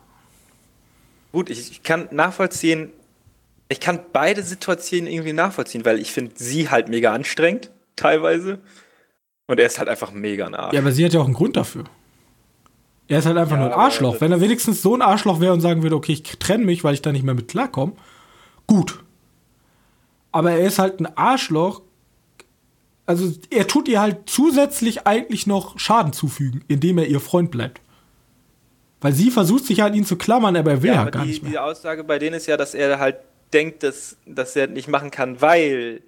Gut, ich, ich kann nachvollziehen, ich kann beide Situationen irgendwie nachvollziehen, weil ich finde sie halt mega anstrengend, teilweise. Und er ist halt einfach mega nah. Ja, aber sie hat ja auch einen Grund dafür. Er ist halt einfach Ja, nur ein Arschloch. Wenn er wenigstens so ein Arschloch wäre und sagen würde, okay, ich trenne mich, weil ich da nicht mehr mit klarkomme, gut. Aber er ist halt ein Arschloch. Also er tut ihr halt zusätzlich eigentlich noch Schaden zufügen, indem er ihr Freund bleibt. Weil sie versucht sich halt an ihn zu klammern, aber er will Ja, aber gar die, nicht mehr. die Aussage bei denen ist ja, dass er halt denkt, dass, dass er nicht machen kann, weil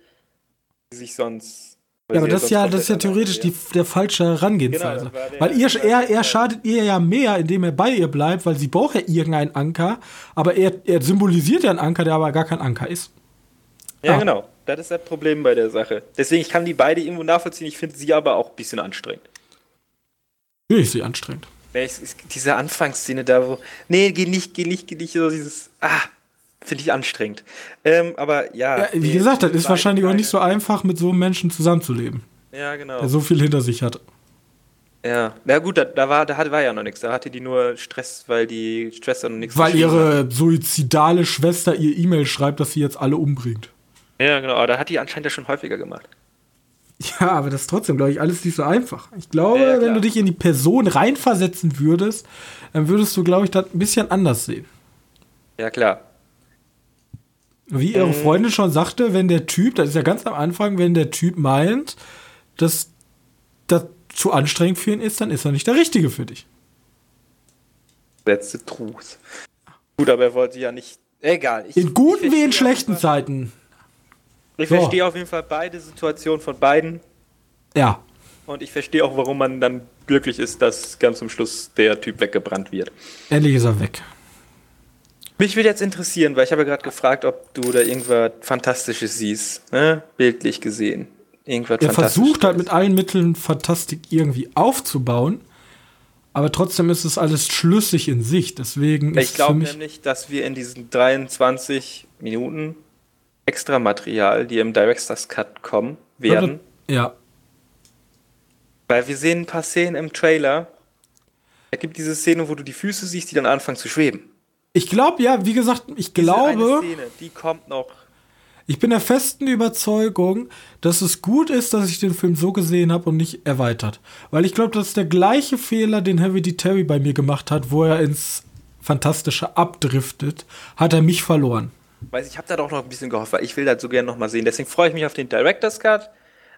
sie sich sonst. Ja, aber das ist ja, das ist ja theoretisch die, der falsche Herangehensweise. Genau, der- weil ihr, er, er schadet ihr ja mehr, indem er bei ihr bleibt, weil sie braucht ja irgendeinen Anker, aber er, er symbolisiert ja einen Anker, der aber gar kein Anker ist. Ja, Ah. genau. Das ist das Problem bei der Sache. Deswegen, ich kann die beide irgendwo nachvollziehen. Ich finde sie aber auch ein bisschen anstrengend. Finde ich sie anstrengend. Ja, ich- ich- Diese Anfangsszene da, wo. Nee, geh nicht, geh nicht, geh nicht. So dieses. Ah, finde ich anstrengend. Ähm, aber ja. Ja, wie gesagt, das ist wahrscheinlich auch nicht so einfach, mit so einem Menschen zusammenzuleben, Ja, genau. der so viel hinter sich hat. ja. Na gut, da, da, war, da war ja noch nichts. Da hatte die nur Stress, weil die Schwester noch nichts Weil geschrieben hat. ihre suizidale Schwester ihr E-Mail schreibt, dass sie jetzt alle umbringt. Ja, genau. Aber da hat die anscheinend ja schon häufiger gemacht. Ja, aber das ist trotzdem, glaube ich, alles nicht so einfach. Ich glaube, Ja, ja, wenn du dich in die Person reinversetzen würdest, dann würdest du, glaube ich, das ein bisschen anders sehen. Ja, klar. Wie ihre Mhm. Freundin schon sagte, wenn der Typ, das ist ja ganz am Anfang, wenn der Typ meint, dass das zu anstrengend für ihn ist, dann ist er nicht der Richtige für dich. Letzte Truth. Gut, aber er wollte ja nicht. Egal. Ich, In guten wie in schlechten Fall- Zeiten. Ich So. verstehe auf jeden Fall beide Situationen von beiden. Ja. Und ich verstehe auch, warum man dann glücklich ist, dass ganz zum Schluss der Typ weggebrannt wird. Endlich ist er weg. Mich würde jetzt interessieren, weil ich habe ja gerade gefragt, ob du da irgendwas Fantastisches siehst, ne? bildlich gesehen. Irgendwas Er versucht halt mit allen Mitteln Fantastik irgendwie aufzubauen, aber trotzdem ist es alles schlüssig in sich. Deswegen Ich glaube nämlich, dass wir in diesen 23 Minuten extra Material, die im Director's Cut kommen, werden. Ja. Weil wir sehen ein paar Szenen im Trailer. Es gibt diese Szene, wo du die Füße siehst, die dann anfangen zu schweben. Ich glaube, ja, wie gesagt, ich Diese glaube, Szene, die kommt noch. ich bin der festen Überzeugung, dass es gut ist, dass ich den Film so gesehen habe und nicht erweitert. Weil ich glaube, das ist der gleiche Fehler, den Hereditary bei mir gemacht hat, wo er ins Fantastische abdriftet, hat er mich verloren. Weiß ich habe da doch noch ein bisschen gehofft, weil ich will das so gerne noch mal sehen. Deswegen freue ich mich auf den Director's Cut.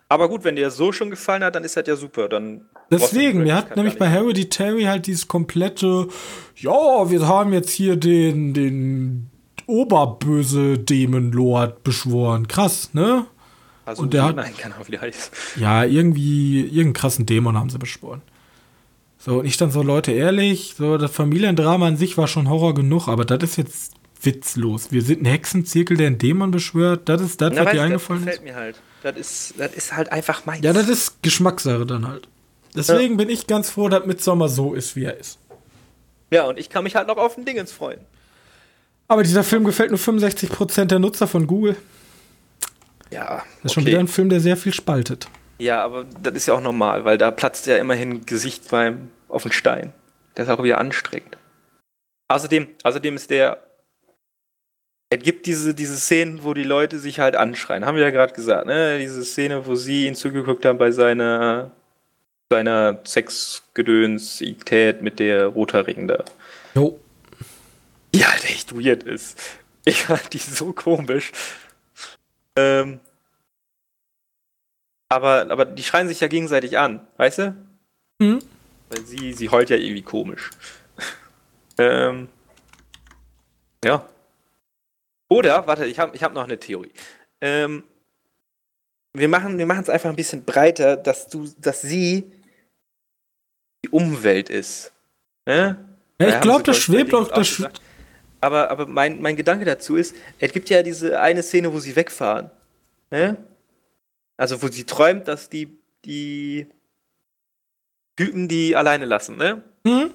Aber gut, wenn dir so schon gefallen hat, dann ist das ja super. Dann Deswegen, mir hat nämlich bei. Hereditary halt dieses komplette, ja, wir haben jetzt hier den, den oberböse Demon Lord beschworen. Krass, ne? Also, und der hat- Nein, keine Ahnung, wie der heißt. Ja, irgendwie, irgendeinen krassen Dämon haben sie beschworen. So, und ich dann so, Leute, ehrlich, so, das Familiendrama an sich war schon Horror genug, aber das ist jetzt witzlos. Wir sind ein Hexenzirkel, der einen Dämon beschwört. Das ist das, Na, was dir eingefallen das ist. gefällt mir halt. Das ist, das ist halt einfach meins. Ja, das ist Geschmackssache dann halt. Deswegen bin ich ganz froh, dass Midsommar so ist, wie er ist. ja, und ich kann mich halt noch auf den Dingens freuen. Aber dieser Film gefällt nur 65% der Nutzer von Google. Ja, Das ist schon wieder ein Film, der sehr viel spaltet. Ja, aber das ist ja auch normal, weil da platzt ja immerhin Gesicht beim auf den Stein. Das ist auch wieder anstrengend. Außerdem, außerdem ist der. Es gibt diese, diese Szenen, wo die Leute sich halt anschreien. Haben wir ja gerade gesagt, ne? Diese Szene, wo sie ihn zugeguckt haben bei seiner, seiner Sexgedönsität mit der Roterring da. Jo. Die halt echt weird ist. Ich fand die so komisch. Ähm, aber, aber die schreien sich ja gegenseitig an, weißt du? Mhm. Weil sie, sie heult ja irgendwie komisch. ähm, ja. Oder, warte, ich habe ich hab noch eine Theorie. Ähm, wir machen wir es einfach ein bisschen breiter, dass du, dass sie die Umwelt ist. Ne? Ja, ich glaube, das schwebt auch. Das gesagt. aber aber mein, mein Gedanke dazu ist, es gibt ja diese eine Szene, wo sie wegfahren. Ne? Also wo sie träumt, dass die, die Typen die alleine lassen, ne? hm?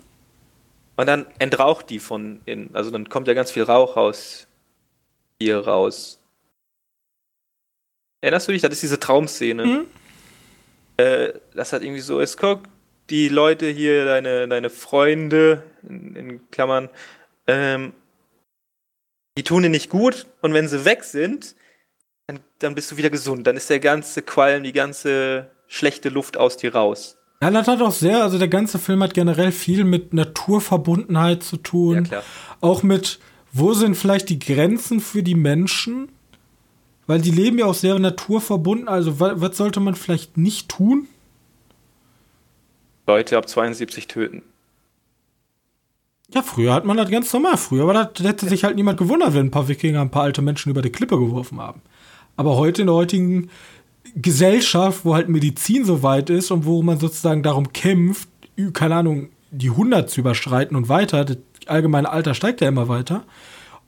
Und dann entraucht die von innen. Also dann kommt ja ganz viel Rauch aus ihr raus. Erinnerst du dich? Das ist diese Traumszene. Mhm. Äh, das hat irgendwie so ist, guck, die Leute hier, deine, deine Freunde, in, in Klammern, ähm, die tun dir nicht gut und wenn sie weg sind, dann, dann bist du wieder gesund. Dann ist der ganze Qualm, die ganze schlechte Luft aus dir raus. Ja, das hat auch sehr, also der ganze Film hat generell viel mit Naturverbundenheit zu tun. Ja, klar. Auch mit, wo sind vielleicht die Grenzen für die Menschen? Weil die leben ja auch sehr naturverbunden. Also, wa was sollte man vielleicht nicht tun? Leute ab 72 töten. Ja, früher hat man das ganz normal. Früher war das, hätte sich halt niemand gewundert, wenn ein paar Wikinger ein paar alte Menschen über die Klippe geworfen haben. Aber heute in der heutigen Gesellschaft, wo halt Medizin so weit ist und wo man sozusagen darum kämpft, keine Ahnung, die 100 zu überschreiten und weiter, das allgemeine Alter steigt ja immer weiter,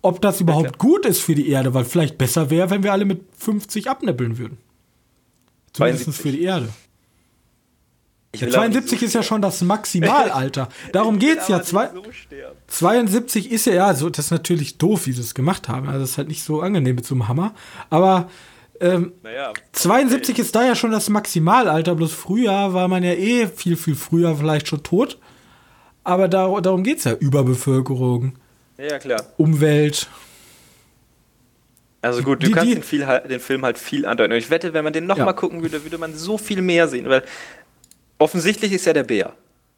ob das überhaupt klar. gut ist für die Erde, weil vielleicht besser wäre, wenn wir alle mit 50 abnippeln würden. Zumindest 72. für die Erde. Ja, will auch nicht 72 so ist ja schon das Maximalalter. Darum geht's ja. aber Zwei, so sterben. 72 ist ja, ja, so, das ist natürlich doof, wie sie es gemacht haben. Also, das ist halt nicht so angenehm mit so einem Hammer. Aber ähm, Naja, 72 ist da ja schon das Maximalalter, bloß früher war man ja eh viel, viel früher vielleicht schon tot. Aber da, darum geht's ja. Überbevölkerung, ja klar. Umwelt. Also gut, du Die- kannst die- den, viel, den Film halt viel andeuten. Und ich wette, wenn man den nochmal Ja. mal gucken würde, würde man so viel mehr sehen. Weil offensichtlich ist ja der Bär.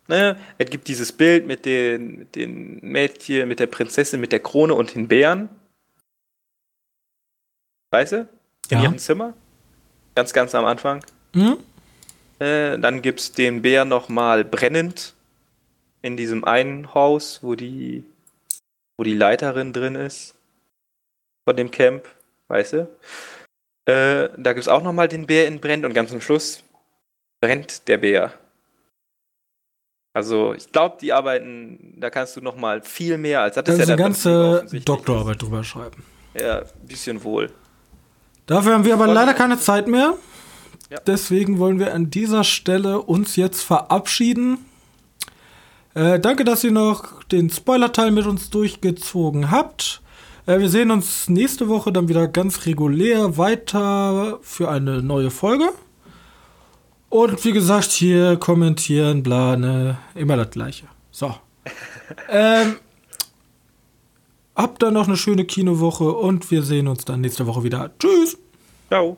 Ne? Es gibt dieses Bild mit den, mit den Mädchen, mit der Prinzessin, mit der Krone und den Bären. Weißt du? In Ja. ihrem Zimmer. Ganz, ganz am Anfang. Hm? Äh, dann gibt es den Bär nochmal brennend in diesem einen Haus, wo die, wo die Leiterin drin ist von dem Camp, weißt du? Äh, da gibt es auch nochmal den Bär in Brennt und ganz zum Schluss brennt der Bär. Also ich glaube, die arbeiten, da kannst du nochmal viel mehr als das Da ist ja eine ganze Doktorarbeit drüber schreiben. Ja, ein bisschen wohl. Dafür haben wir aber leider keine Zeit mehr. Ja. Deswegen wollen wir an dieser Stelle uns jetzt verabschieden. Äh, danke, dass ihr noch den Spoiler-Teil mit uns durchgezogen habt. Äh, wir sehen uns nächste Woche dann wieder ganz regulär weiter für eine neue Folge. Und wie gesagt, hier kommentieren, bla, ne, immer das gleiche. So. ähm, habt dann noch eine schöne Kinowoche und wir sehen uns dann nächste Woche wieder. Tschüss! Ciao.